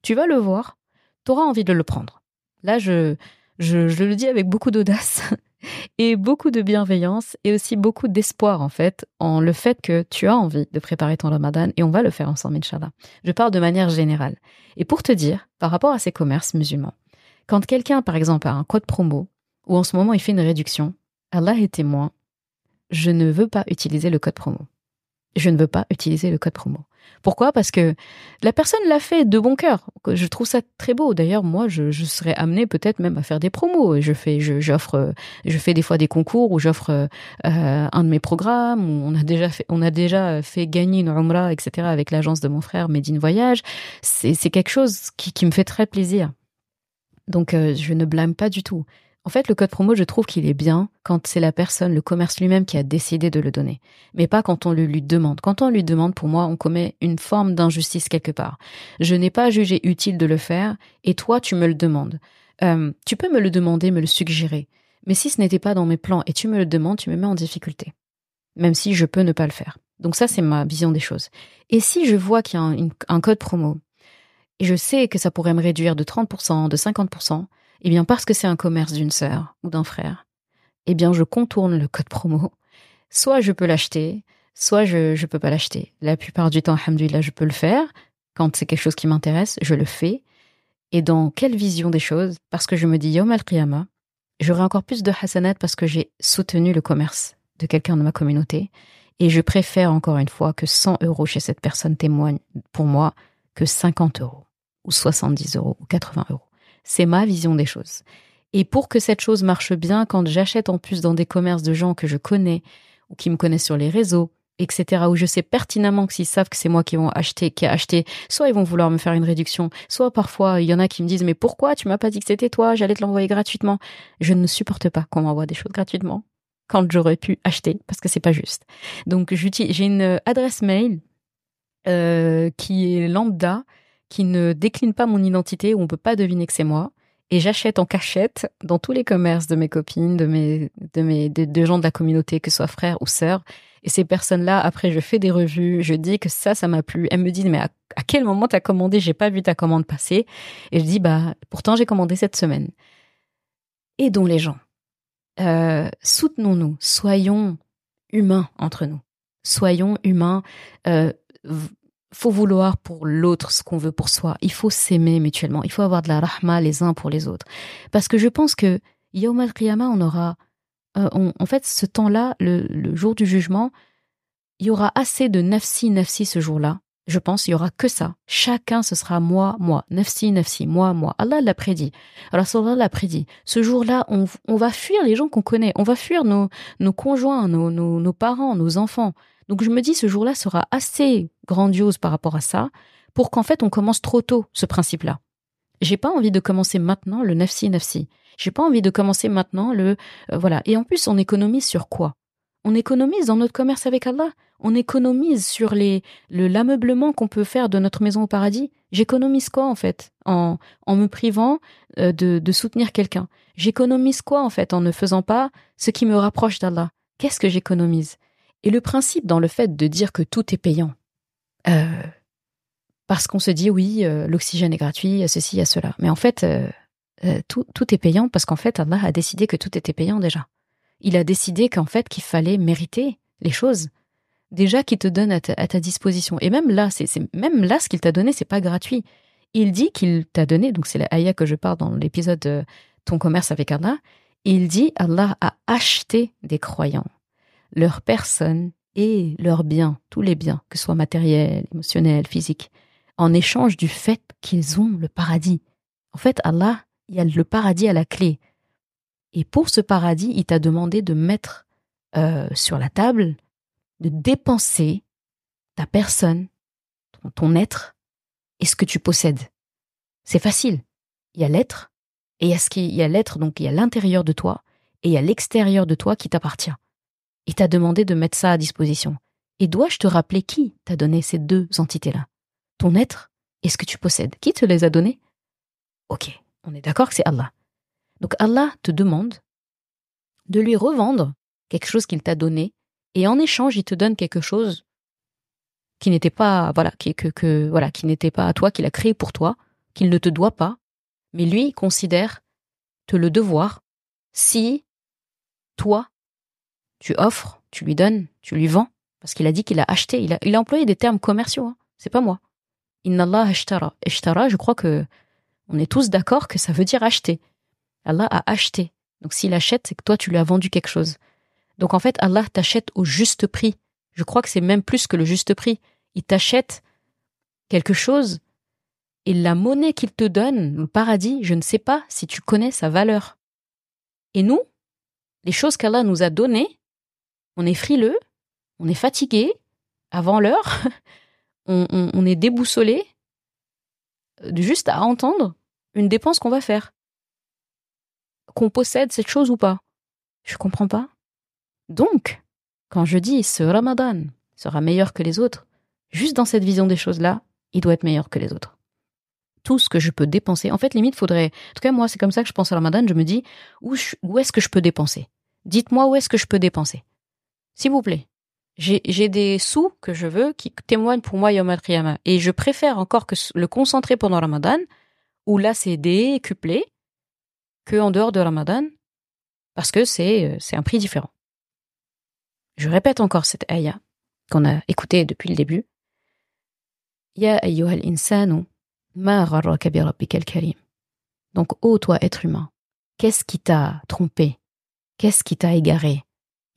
tu vas le voir, tu auras envie de le prendre. Là, je, je, le dis avec beaucoup d'audace et beaucoup de bienveillance et aussi beaucoup d'espoir en fait en le fait que tu as envie de préparer ton ramadan et on va le faire ensemble Inch'Allah. Je parle de manière générale. Et pour te dire, par rapport à ces commerces musulmans, quand quelqu'un par exemple a un code promo ou en ce moment il fait une réduction, Allah est témoin, je ne veux pas utiliser le code promo. Je ne veux pas utiliser le code promo. Pourquoi? Parce que la personne l'a fait de bon cœur. Je trouve ça très beau. D'ailleurs, moi, je, serais amenée peut-être même à faire des promos. Je fais, j'offre, je, fais des fois des concours où j'offre euh, un de mes programmes. On a déjà fait, on a déjà fait gagner une umrah, etc. avec l'agence de mon frère Medine Voyage. C'est, quelque chose qui, me fait très plaisir. Donc, euh, je ne blâme pas du tout. En fait, le code promo, je trouve qu'il est bien quand c'est la personne, le commerce lui-même qui a décidé de le donner, mais pas quand on le lui demande. Quand on lui demande, pour moi, on commet une forme d'injustice quelque part. Je n'ai pas jugé utile de le faire, et toi, tu me le demandes. Euh, tu peux me le demander, me le suggérer, mais si ce n'était pas dans mes plans et tu me le demandes, tu me mets en difficulté, même si je peux ne pas le faire. Donc ça, c'est ma vision des choses. Et si je vois qu'il y a un code promo, et je sais que ça pourrait me réduire de 30%, de 50%, eh bien, parce que c'est un commerce d'une sœur ou d'un frère, eh bien, je contourne le code promo. Soit je peux l'acheter, soit je ne peux pas l'acheter. La plupart du temps, alhamdoulilah, je peux le faire. Quand c'est quelque chose qui m'intéresse, je le fais. Et dans quelle vision des choses? Parce que je me dis, Yom al-Qiyamah, j'aurai encore plus de hasanat parce que j'ai soutenu le commerce de quelqu'un de ma communauté. Et je préfère encore une fois que 100 euros chez cette personne témoignent pour moi que 50 euros, ou 70 euros, ou 80 euros. C'est ma vision des choses. Et pour que cette chose marche bien, quand j'achète en plus dans des commerces de gens que je connais, ou qui me connaissent sur les réseaux, etc., où je sais pertinemment que s'ils savent que c'est moi qui vont acheter, qui a acheté, soit ils vont vouloir me faire une réduction, soit parfois il y en a qui me disent mais pourquoi tu m'as pas dit que c'était toi, j'allais te l'envoyer gratuitement. Je ne supporte pas qu'on m'envoie des choses gratuitement quand j'aurais pu acheter parce que c'est pas juste. Donc j'ai une adresse mail euh, qui est lambda, qui ne décline pas mon identité, où on peut pas deviner que c'est moi et j'achète en cachette dans tous les commerces de mes copines, de mes, de mes, de, gens de la communauté, que ce soit frères ou sœurs. Et ces personnes-là, après, je fais des revues, je dis que ça, ça m'a plu. Elles me disent, mais à, quel moment t'as commandé? J'ai pas vu ta commande passer. Et je dis, bah, pourtant, j'ai commandé cette semaine. Aidons les gens. Euh, soutenons-nous. Soyons humains entre nous. Soyons humains. Euh, faut vouloir pour l'autre ce qu'on veut pour soi. Il faut s'aimer mutuellement. Il faut avoir de la rahma les uns pour les autres. Parce que je pense que Yom al on aura, euh, en fait, ce temps-là, le, jour du jugement, il y aura assez de nafsi nafsi ce jour-là. Je pense, il y aura que ça. Chacun, ce sera moi, moi. Nafsi, nafsi, moi, moi. Allah l'a prédit. Alors, Allah l'a prédit. Ce jour-là, on, va fuir les gens qu'on connaît. On va fuir nos, conjoints, nos parents, nos enfants. Donc je me dis ce jour-là sera assez grandiose par rapport à ça pour qu'en fait on commence trop tôt ce principe-là. J'ai pas envie de commencer maintenant le nafsi nafsi. J'ai pas envie de commencer maintenant le euh, voilà. Et en plus on économise sur quoi? On économise dans notre commerce avec Allah. On économise sur les le l'ameublement qu'on peut faire de notre maison au paradis. J'économise quoi en fait? En en me privant euh, de soutenir quelqu'un. J'économise quoi en fait en ne faisant pas ce qui me rapproche d'Allah? Qu'est-ce que j'économise? Et le principe dans le fait de dire que tout est payant, euh, parce qu'on se dit oui, euh, l'oxygène est gratuit, a ceci, a cela. Mais en fait, euh, tout, tout est payant parce qu'en fait, Allah a décidé que tout était payant déjà. Il a décidé qu'en fait, qu'il fallait mériter les choses déjà qu'il te donne à ta, disposition. Et même là, c'est même là, ce qu'il t'a donné, c'est pas gratuit. Il dit qu'il t'a donné, donc c'est la ayah que je parle dans l'épisode Ton commerce avec Allah. Il dit Allah a acheté des croyants leur personne et leurs biens, tous les biens, que ce soit matériels, émotionnels, physiques, en échange du fait qu'ils ont le paradis. En fait, Allah, il y a le paradis à la clé. Et pour ce paradis, il t'a demandé de mettre euh, sur la table, de dépenser ta personne, ton, être et ce que tu possèdes. C'est facile. Il y a l'être, et il y a ce qui, y a l'être, donc il y a l'intérieur de toi, et il y a l'extérieur de toi qui t'appartient et t'a demandé de mettre ça à disposition. Et dois-je te rappeler qui t'a donné ces deux entités-là? Ton être et ce que tu possèdes. Qui te les a donnés Ok, on est d'accord que c'est Allah. Donc Allah te demande de lui revendre quelque chose qu'il t'a donné et en échange il te donne quelque chose qui n'était pas voilà qui que voilà qui n'était pas à toi qu'il a créé pour toi qu'il ne te doit pas mais lui considère te le devoir si toi tu offres, tu lui donnes, tu lui vends, parce qu'il a dit qu'il a acheté. Il a, employé des termes commerciaux. Hein. C'est pas moi. Inna ashtara. Ashtara, je crois que on est tous d'accord que ça veut dire acheter. Allah a acheté. Donc s'il achète, c'est que toi tu lui as vendu quelque chose. Donc en fait, Allah t'achète au juste prix. Je crois que c'est même plus que le juste prix. Il t'achète quelque chose et la monnaie qu'il te donne, le paradis, je ne sais pas si tu connais sa valeur. Et nous, les choses qu'Allah nous a données, on est frileux, on est fatigué avant l'heure, on, est déboussolé euh, juste à entendre une dépense qu'on va faire. Qu'on possède cette chose ou pas. Je comprends pas. Donc, quand je dis ce Ramadan sera meilleur que les autres, juste dans cette vision des choses-là, il doit être meilleur que les autres. Tout ce que je peux dépenser, en fait, limite, faudrait. En tout cas, moi, c'est comme ça que je pense à Ramadan. Je me dis où, où est-ce que je peux dépenser? Dites-moi où est-ce que je peux dépenser. S'il vous plaît. J'ai des sous que je veux qui témoignent pour moi Yom al Et je préfère encore le concentrer pendant Ramadan, où là c'est décuplé, que en dehors de Ramadan, parce que c'est c'est un prix différent. Je répète encore cette ayah qu'on a écoutée depuis le début. Ya ayyuhal insanu, ma karim. Donc, ô toi être humain, qu'est-ce qui t'a trompé? Qu'est-ce qui t'a égaré?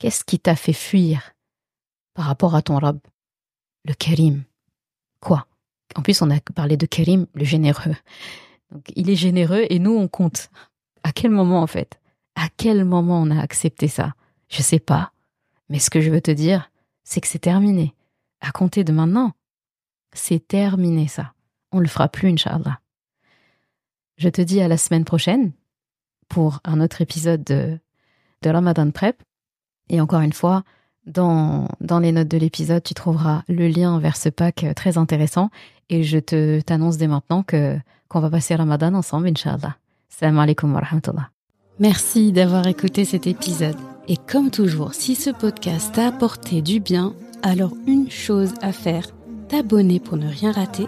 Qu'est-ce qui t'a fait fuir par rapport à ton robe Le Karim. Quoi? En plus, on a parlé de Karim, le généreux. Donc, il est généreux et nous, on compte. À quel moment, en fait? À quel moment on a accepté ça? Je sais pas. Mais ce que je veux te dire, c'est que c'est terminé. À compter de maintenant, c'est terminé ça. On le fera plus, Inch'Allah. Je te dis à la semaine prochaine pour un autre épisode de, de Ramadan Prep. Et encore une fois, dans, dans les notes de l'épisode, tu trouveras le lien vers ce pack euh, très intéressant. Et je te t'annonce dès maintenant que qu'on va passer Ramadan ensemble, Inch'Allah. Salam alaikum wa rahmatullah. Merci d'avoir écouté cet épisode. Et comme toujours, si ce podcast t'a apporté du bien, alors une chose à faire, t'abonner pour ne rien rater.